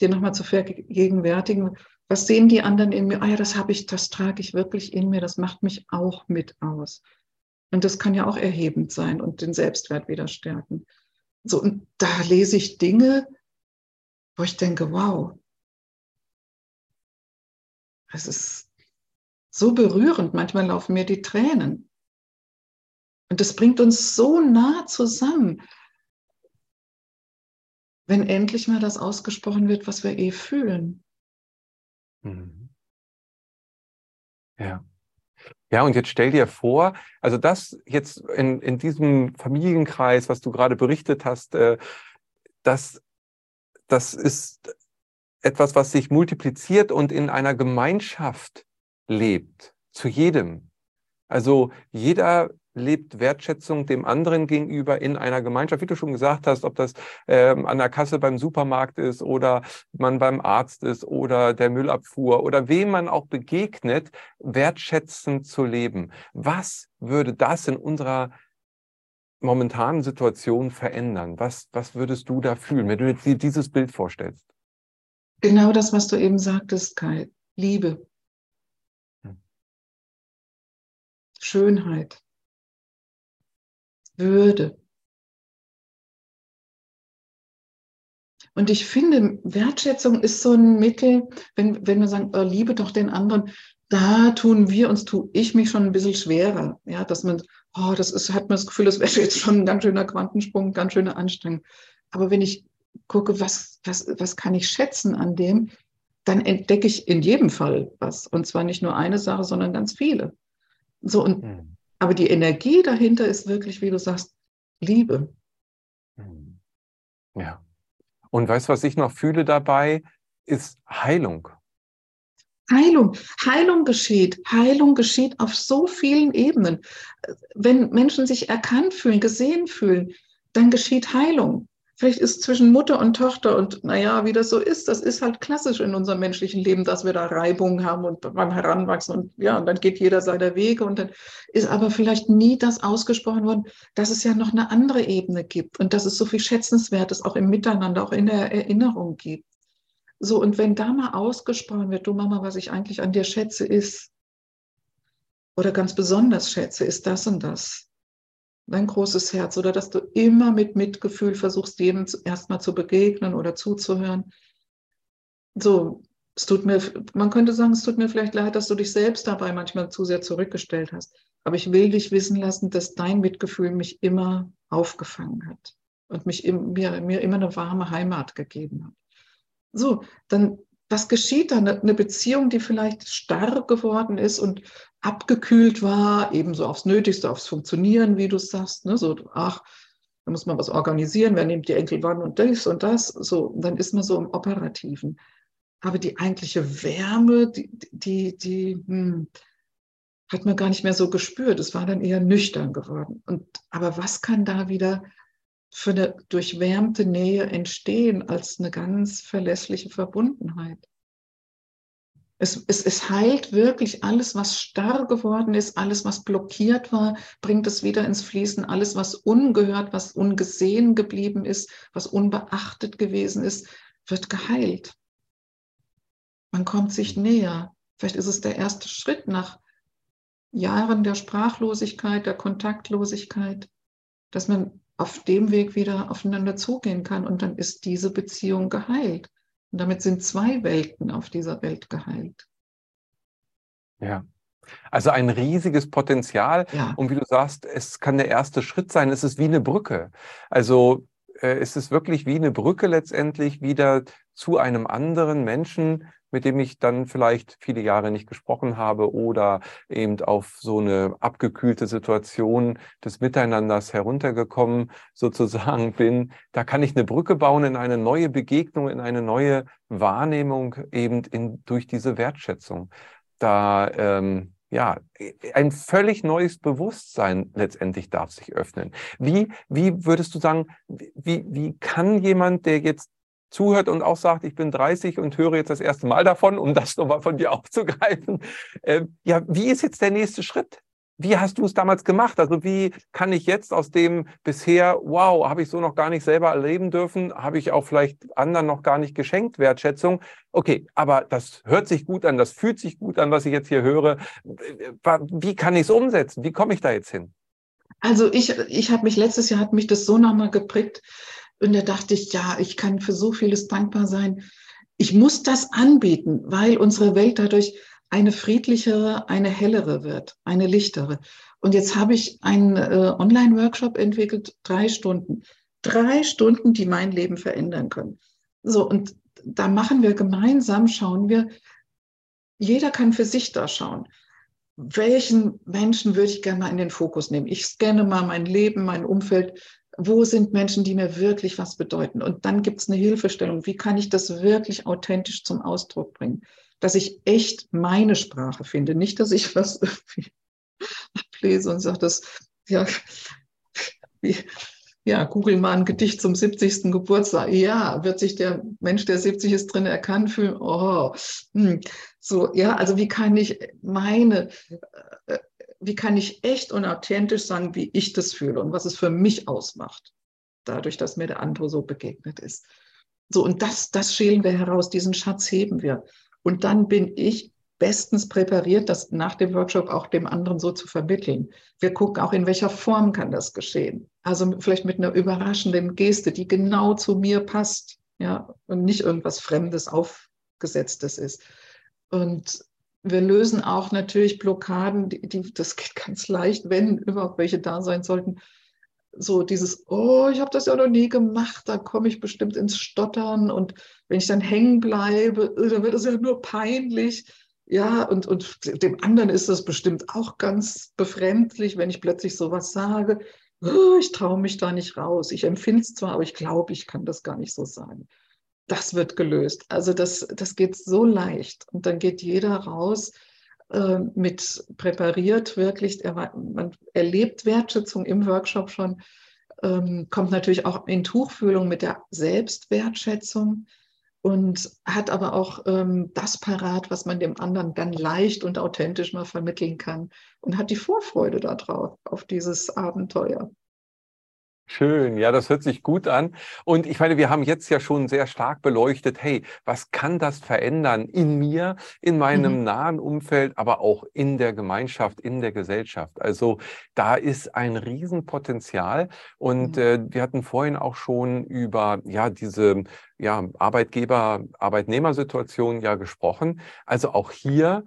Dir nochmal zu vergegenwärtigen, was sehen die anderen in mir? Ah ja, das habe ich, das trage ich wirklich in mir, das macht mich auch mit aus. Und das kann ja auch erhebend sein und den Selbstwert wieder stärken. So, und da lese ich Dinge, wo ich denke, wow, es ist so berührend, manchmal laufen mir die Tränen. Und das bringt uns so nah zusammen, wenn endlich mal das ausgesprochen wird, was wir eh fühlen. Mhm. Ja. Ja, und jetzt stell dir vor, also das jetzt in, in diesem Familienkreis, was du gerade berichtet hast, äh, dass das ist etwas, was sich multipliziert und in einer Gemeinschaft lebt, zu jedem. Also jeder lebt Wertschätzung dem anderen gegenüber in einer Gemeinschaft, wie du schon gesagt hast, ob das ähm, an der Kasse beim Supermarkt ist oder man beim Arzt ist oder der Müllabfuhr oder wem man auch begegnet, wertschätzend zu leben. Was würde das in unserer momentanen Situation verändern? Was, was würdest du da fühlen, wenn du dir dieses Bild vorstellst? Genau das, was du eben sagtest, Kai. Liebe. Hm. Schönheit. Würde. Und ich finde, Wertschätzung ist so ein Mittel, wenn, wenn wir sagen, oh, liebe doch den anderen, da tun wir uns, tue ich mich schon ein bisschen schwerer. Ja, dass man, oh, das ist, hat man das Gefühl, das wäre jetzt schon ein ganz schöner Quantensprung, ganz schöne Anstrengung. Aber wenn ich gucke, was, was, was kann ich schätzen an dem, dann entdecke ich in jedem Fall was. Und zwar nicht nur eine Sache, sondern ganz viele. So, und mhm. Aber die Energie dahinter ist wirklich, wie du sagst, Liebe. Hm. Ja. Und weißt du, was ich noch fühle dabei, ist Heilung. Heilung. Heilung geschieht. Heilung geschieht auf so vielen Ebenen. Wenn Menschen sich erkannt fühlen, gesehen fühlen, dann geschieht Heilung. Vielleicht ist zwischen Mutter und Tochter und naja, wie das so ist, das ist halt klassisch in unserem menschlichen Leben, dass wir da Reibungen haben und beim Heranwachsen und ja, und dann geht jeder seiner Wege und dann ist aber vielleicht nie das ausgesprochen worden, dass es ja noch eine andere Ebene gibt und dass es so viel Schätzenswertes auch im Miteinander, auch in der Erinnerung gibt. So, und wenn da mal ausgesprochen wird, du Mama, was ich eigentlich an dir schätze, ist, oder ganz besonders schätze, ist das und das dein großes Herz oder dass du immer mit Mitgefühl versuchst, jedem erstmal zu begegnen oder zuzuhören. So, es tut mir, man könnte sagen, es tut mir vielleicht leid, dass du dich selbst dabei manchmal zu sehr zurückgestellt hast. Aber ich will dich wissen lassen, dass dein Mitgefühl mich immer aufgefangen hat und mich mir, mir immer eine warme Heimat gegeben hat. So, dann was geschieht dann? Eine Beziehung, die vielleicht starr geworden ist und abgekühlt war, ebenso aufs Nötigste, aufs Funktionieren, wie du sagst. Ne? So, ach, da muss man was organisieren, wer nimmt die Enkel wann und das und das. So, dann ist man so im Operativen. Aber die eigentliche Wärme, die, die, die hm, hat man gar nicht mehr so gespürt. Es war dann eher nüchtern geworden. Und, aber was kann da wieder für eine durchwärmte Nähe entstehen als eine ganz verlässliche Verbundenheit. Es, es, es heilt wirklich alles, was starr geworden ist, alles, was blockiert war, bringt es wieder ins Fließen. Alles, was ungehört, was ungesehen geblieben ist, was unbeachtet gewesen ist, wird geheilt. Man kommt sich näher. Vielleicht ist es der erste Schritt nach Jahren der Sprachlosigkeit, der Kontaktlosigkeit, dass man auf dem Weg wieder aufeinander zugehen kann und dann ist diese Beziehung geheilt. Und damit sind zwei Welten auf dieser Welt geheilt. Ja. Also ein riesiges Potenzial. Ja. Und wie du sagst, es kann der erste Schritt sein. Es ist wie eine Brücke. Also äh, es ist wirklich wie eine Brücke letztendlich wieder zu einem anderen Menschen, mit dem ich dann vielleicht viele Jahre nicht gesprochen habe oder eben auf so eine abgekühlte Situation des Miteinanders heruntergekommen sozusagen bin. Da kann ich eine Brücke bauen in eine neue Begegnung, in eine neue Wahrnehmung eben in, durch diese Wertschätzung. Da ähm, ja, ein völlig neues Bewusstsein letztendlich darf sich öffnen. Wie, wie würdest du sagen, wie, wie kann jemand, der jetzt zuhört und auch sagt, ich bin 30 und höre jetzt das erste Mal davon, um das nochmal von dir aufzugreifen. Äh, ja, wie ist jetzt der nächste Schritt? Wie hast du es damals gemacht? Also wie kann ich jetzt aus dem bisher, wow, habe ich so noch gar nicht selber erleben dürfen, habe ich auch vielleicht anderen noch gar nicht geschenkt, Wertschätzung. Okay, aber das hört sich gut an, das fühlt sich gut an, was ich jetzt hier höre. Wie kann ich es umsetzen? Wie komme ich da jetzt hin? Also ich, ich habe mich letztes Jahr hat mich das so nochmal geprägt, und da dachte ich, ja, ich kann für so vieles dankbar sein. Ich muss das anbieten, weil unsere Welt dadurch eine friedlichere, eine hellere wird, eine lichtere. Und jetzt habe ich einen äh, Online-Workshop entwickelt, drei Stunden. Drei Stunden, die mein Leben verändern können. So, und da machen wir gemeinsam, schauen wir, jeder kann für sich da schauen. Welchen Menschen würde ich gerne mal in den Fokus nehmen? Ich scanne mal mein Leben, mein Umfeld wo sind Menschen, die mir wirklich was bedeuten? Und dann gibt es eine Hilfestellung. Wie kann ich das wirklich authentisch zum Ausdruck bringen? Dass ich echt meine Sprache finde, nicht, dass ich was irgendwie ablese und sage, das, ja, ja, google mal ein Gedicht zum 70. Geburtstag. Ja, wird sich der Mensch, der 70 ist, drin erkannt fühlen? Oh, hm. so, ja, also wie kann ich meine äh, wie kann ich echt und authentisch sagen, wie ich das fühle und was es für mich ausmacht, dadurch, dass mir der andere so begegnet ist. So, und das, das schälen wir heraus, diesen Schatz heben wir. Und dann bin ich bestens präpariert, das nach dem Workshop auch dem anderen so zu vermitteln. Wir gucken auch, in welcher Form kann das geschehen. Also vielleicht mit einer überraschenden Geste, die genau zu mir passt, ja, und nicht irgendwas Fremdes, Aufgesetztes ist. Und wir lösen auch natürlich Blockaden, die, die, das geht ganz leicht, wenn überhaupt welche da sein sollten. So dieses, oh, ich habe das ja noch nie gemacht, da komme ich bestimmt ins Stottern und wenn ich dann hängen bleibe, äh, dann wird es ja nur peinlich. ja, und, und dem anderen ist es bestimmt auch ganz befremdlich, wenn ich plötzlich sowas sage. Oh, ich traue mich da nicht raus. Ich empfinde es zwar, aber ich glaube, ich kann das gar nicht so sagen. Das wird gelöst. Also das, das geht so leicht. Und dann geht jeder raus äh, mit präpariert, wirklich. Er, man erlebt Wertschätzung im Workshop schon, ähm, kommt natürlich auch in Tuchfühlung mit der Selbstwertschätzung und hat aber auch ähm, das parat, was man dem anderen dann leicht und authentisch mal vermitteln kann und hat die Vorfreude darauf, auf dieses Abenteuer. Schön, ja, das hört sich gut an. Und ich meine, wir haben jetzt ja schon sehr stark beleuchtet, hey, was kann das verändern in mir, in meinem mhm. nahen Umfeld, aber auch in der Gemeinschaft, in der Gesellschaft. Also da ist ein Riesenpotenzial. Und mhm. äh, wir hatten vorhin auch schon über ja diese ja, Arbeitgeber-Arbeitnehmersituation ja gesprochen. Also auch hier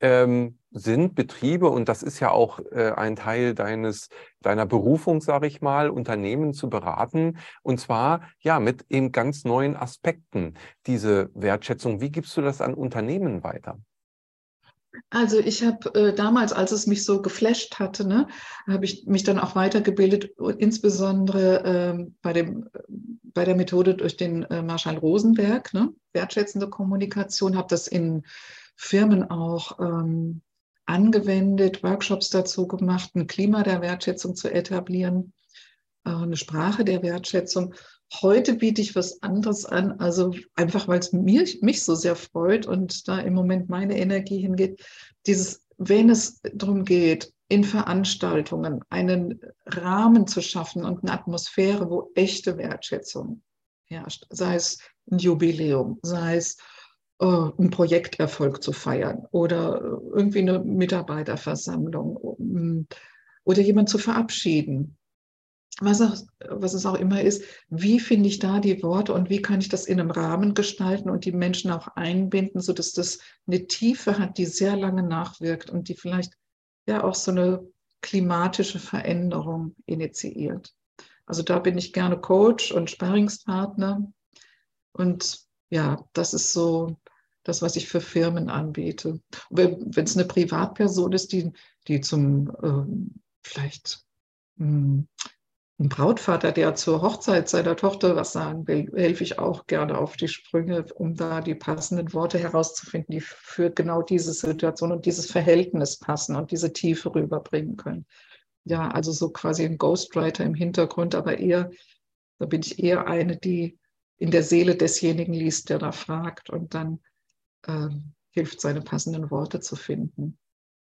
ähm, sind Betriebe, und das ist ja auch äh, ein Teil deines, deiner Berufung, sage ich mal, Unternehmen zu beraten, und zwar ja mit eben ganz neuen Aspekten diese Wertschätzung. Wie gibst du das an Unternehmen weiter? Also ich habe äh, damals, als es mich so geflasht hatte, ne, habe ich mich dann auch weitergebildet, insbesondere ähm, bei, dem, bei der Methode durch den äh, Marshall Rosenberg, ne, wertschätzende Kommunikation, habe das in Firmen auch ähm, angewendet, Workshops dazu gemacht, ein Klima der Wertschätzung zu etablieren, äh, eine Sprache der Wertschätzung. Heute biete ich was anderes an, also einfach weil es mich, mich so sehr freut und da im Moment meine Energie hingeht. Dieses, wenn es darum geht, in Veranstaltungen einen Rahmen zu schaffen und eine Atmosphäre, wo echte Wertschätzung herrscht, sei es ein Jubiläum, sei es einen Projekterfolg zu feiern oder irgendwie eine Mitarbeiterversammlung oder jemand zu verabschieden. Was, auch, was es auch immer ist, wie finde ich da die Worte und wie kann ich das in einem Rahmen gestalten und die Menschen auch einbinden, sodass das eine Tiefe hat, die sehr lange nachwirkt und die vielleicht ja auch so eine klimatische Veränderung initiiert. Also da bin ich gerne Coach und Sparringspartner. Und ja, das ist so das, was ich für Firmen anbiete. Wenn es eine Privatperson ist, die, die zum ähm, vielleicht hm, ein Brautvater, der zur Hochzeit seiner Tochter was sagen will, helfe ich auch gerne auf die Sprünge, um da die passenden Worte herauszufinden, die für genau diese Situation und dieses Verhältnis passen und diese Tiefe rüberbringen können. Ja, also so quasi ein Ghostwriter im Hintergrund, aber eher, da bin ich eher eine, die in der Seele desjenigen liest, der da fragt und dann äh, hilft, seine passenden Worte zu finden.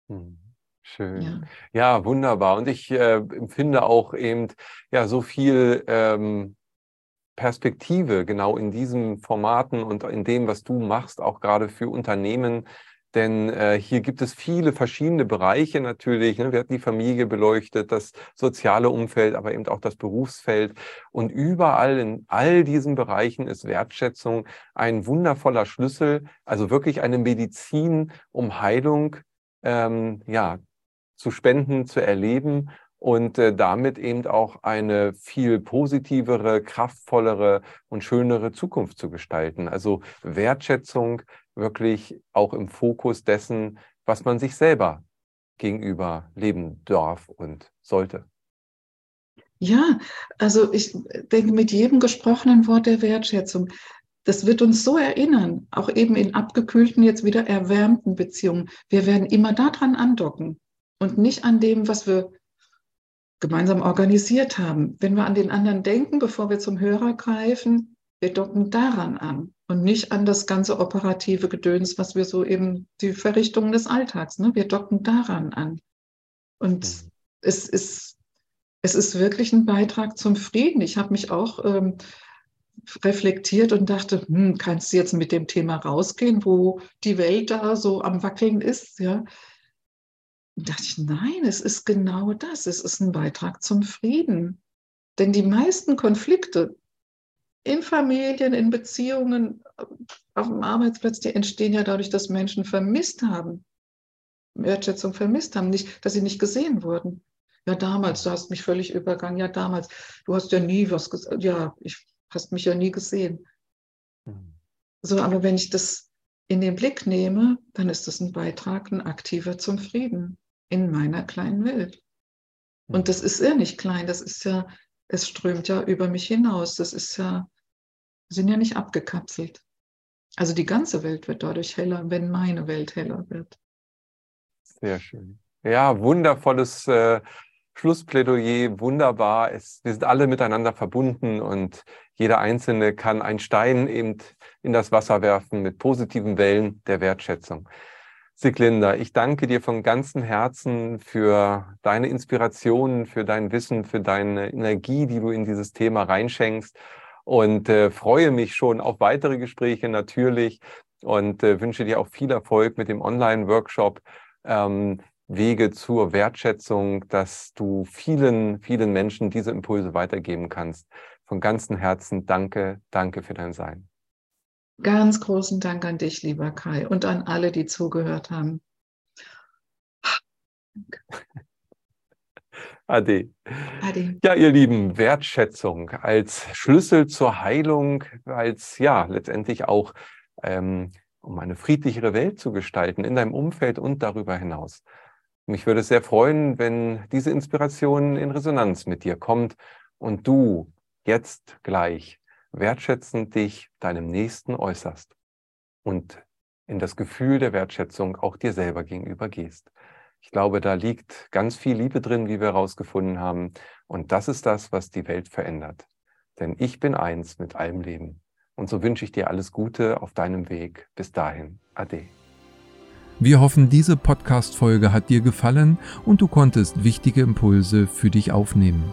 Hm, schön. Ja. ja. wunderbar. Und ich äh, empfinde auch eben ja so viel ähm, Perspektive genau in diesen Formaten und in dem, was du machst, auch gerade für Unternehmen, denn äh, hier gibt es viele verschiedene Bereiche natürlich. Ne? Wir hatten die Familie beleuchtet, das soziale Umfeld, aber eben auch das Berufsfeld. Und überall in all diesen Bereichen ist Wertschätzung ein wundervoller Schlüssel, also wirklich eine Medizin, um Heilung ähm, ja, zu spenden, zu erleben und äh, damit eben auch eine viel positivere, kraftvollere und schönere Zukunft zu gestalten. Also Wertschätzung wirklich auch im Fokus dessen, was man sich selber gegenüber leben darf und sollte. Ja, also ich denke, mit jedem gesprochenen Wort der Wertschätzung, das wird uns so erinnern, auch eben in abgekühlten, jetzt wieder erwärmten Beziehungen. Wir werden immer daran andocken und nicht an dem, was wir gemeinsam organisiert haben. Wenn wir an den anderen denken, bevor wir zum Hörer greifen, wir docken daran an und nicht an das ganze operative Gedöns, was wir so eben, die Verrichtungen des Alltags, ne? wir docken daran an. Und mhm. es ist, es ist wirklich ein Beitrag zum Frieden. Ich habe mich auch ähm, reflektiert und dachte, hm, kannst du jetzt mit dem Thema rausgehen, wo die Welt da so am Wackeln ist, ja? Dachte ich, nein, es ist genau das. Es ist ein Beitrag zum Frieden. Denn die meisten Konflikte, in Familien, in Beziehungen, auf dem Arbeitsplatz, die entstehen ja dadurch, dass Menschen vermisst haben, Wertschätzung vermisst haben, nicht, dass sie nicht gesehen wurden. Ja, damals, du hast mich völlig übergangen. Ja, damals, du hast ja nie was gesagt. Ja, ich hast mich ja nie gesehen. Mhm. So, aber wenn ich das in den Blick nehme, dann ist es ein Beitrag, ein aktiver zum Frieden in meiner kleinen Welt. Und das ist ja nicht klein, das ist ja, es strömt ja über mich hinaus. Das ist ja, sind ja nicht abgekapselt. Also die ganze Welt wird dadurch heller, wenn meine Welt heller wird. Sehr schön. Ja, wundervolles äh, Schlussplädoyer, wunderbar. Es, wir sind alle miteinander verbunden und jeder Einzelne kann einen Stein eben in das Wasser werfen mit positiven Wellen der Wertschätzung. Siglinda, ich danke dir von ganzem Herzen für deine Inspirationen, für dein Wissen, für deine Energie, die du in dieses Thema reinschenkst und äh, freue mich schon auf weitere Gespräche natürlich und äh, wünsche dir auch viel Erfolg mit dem Online-Workshop. Ähm, Wege zur Wertschätzung, dass du vielen, vielen Menschen diese Impulse weitergeben kannst. Von ganzem Herzen danke, danke für dein Sein. Ganz großen Dank an dich, lieber Kai, und an alle, die zugehört haben. Ade. Ade. Ja, ihr Lieben, Wertschätzung als Schlüssel zur Heilung, als ja letztendlich auch ähm, um eine friedlichere Welt zu gestalten in deinem Umfeld und darüber hinaus. Mich würde es sehr freuen, wenn diese Inspiration in Resonanz mit dir kommt und du jetzt gleich wertschätzend dich deinem Nächsten äußerst und in das Gefühl der Wertschätzung auch dir selber gegenüber gehst. Ich glaube, da liegt ganz viel Liebe drin, wie wir herausgefunden haben. Und das ist das, was die Welt verändert. Denn ich bin eins mit allem Leben. Und so wünsche ich dir alles Gute auf deinem Weg. Bis dahin. Ade. Wir hoffen, diese Podcast-Folge hat dir gefallen und du konntest wichtige Impulse für dich aufnehmen.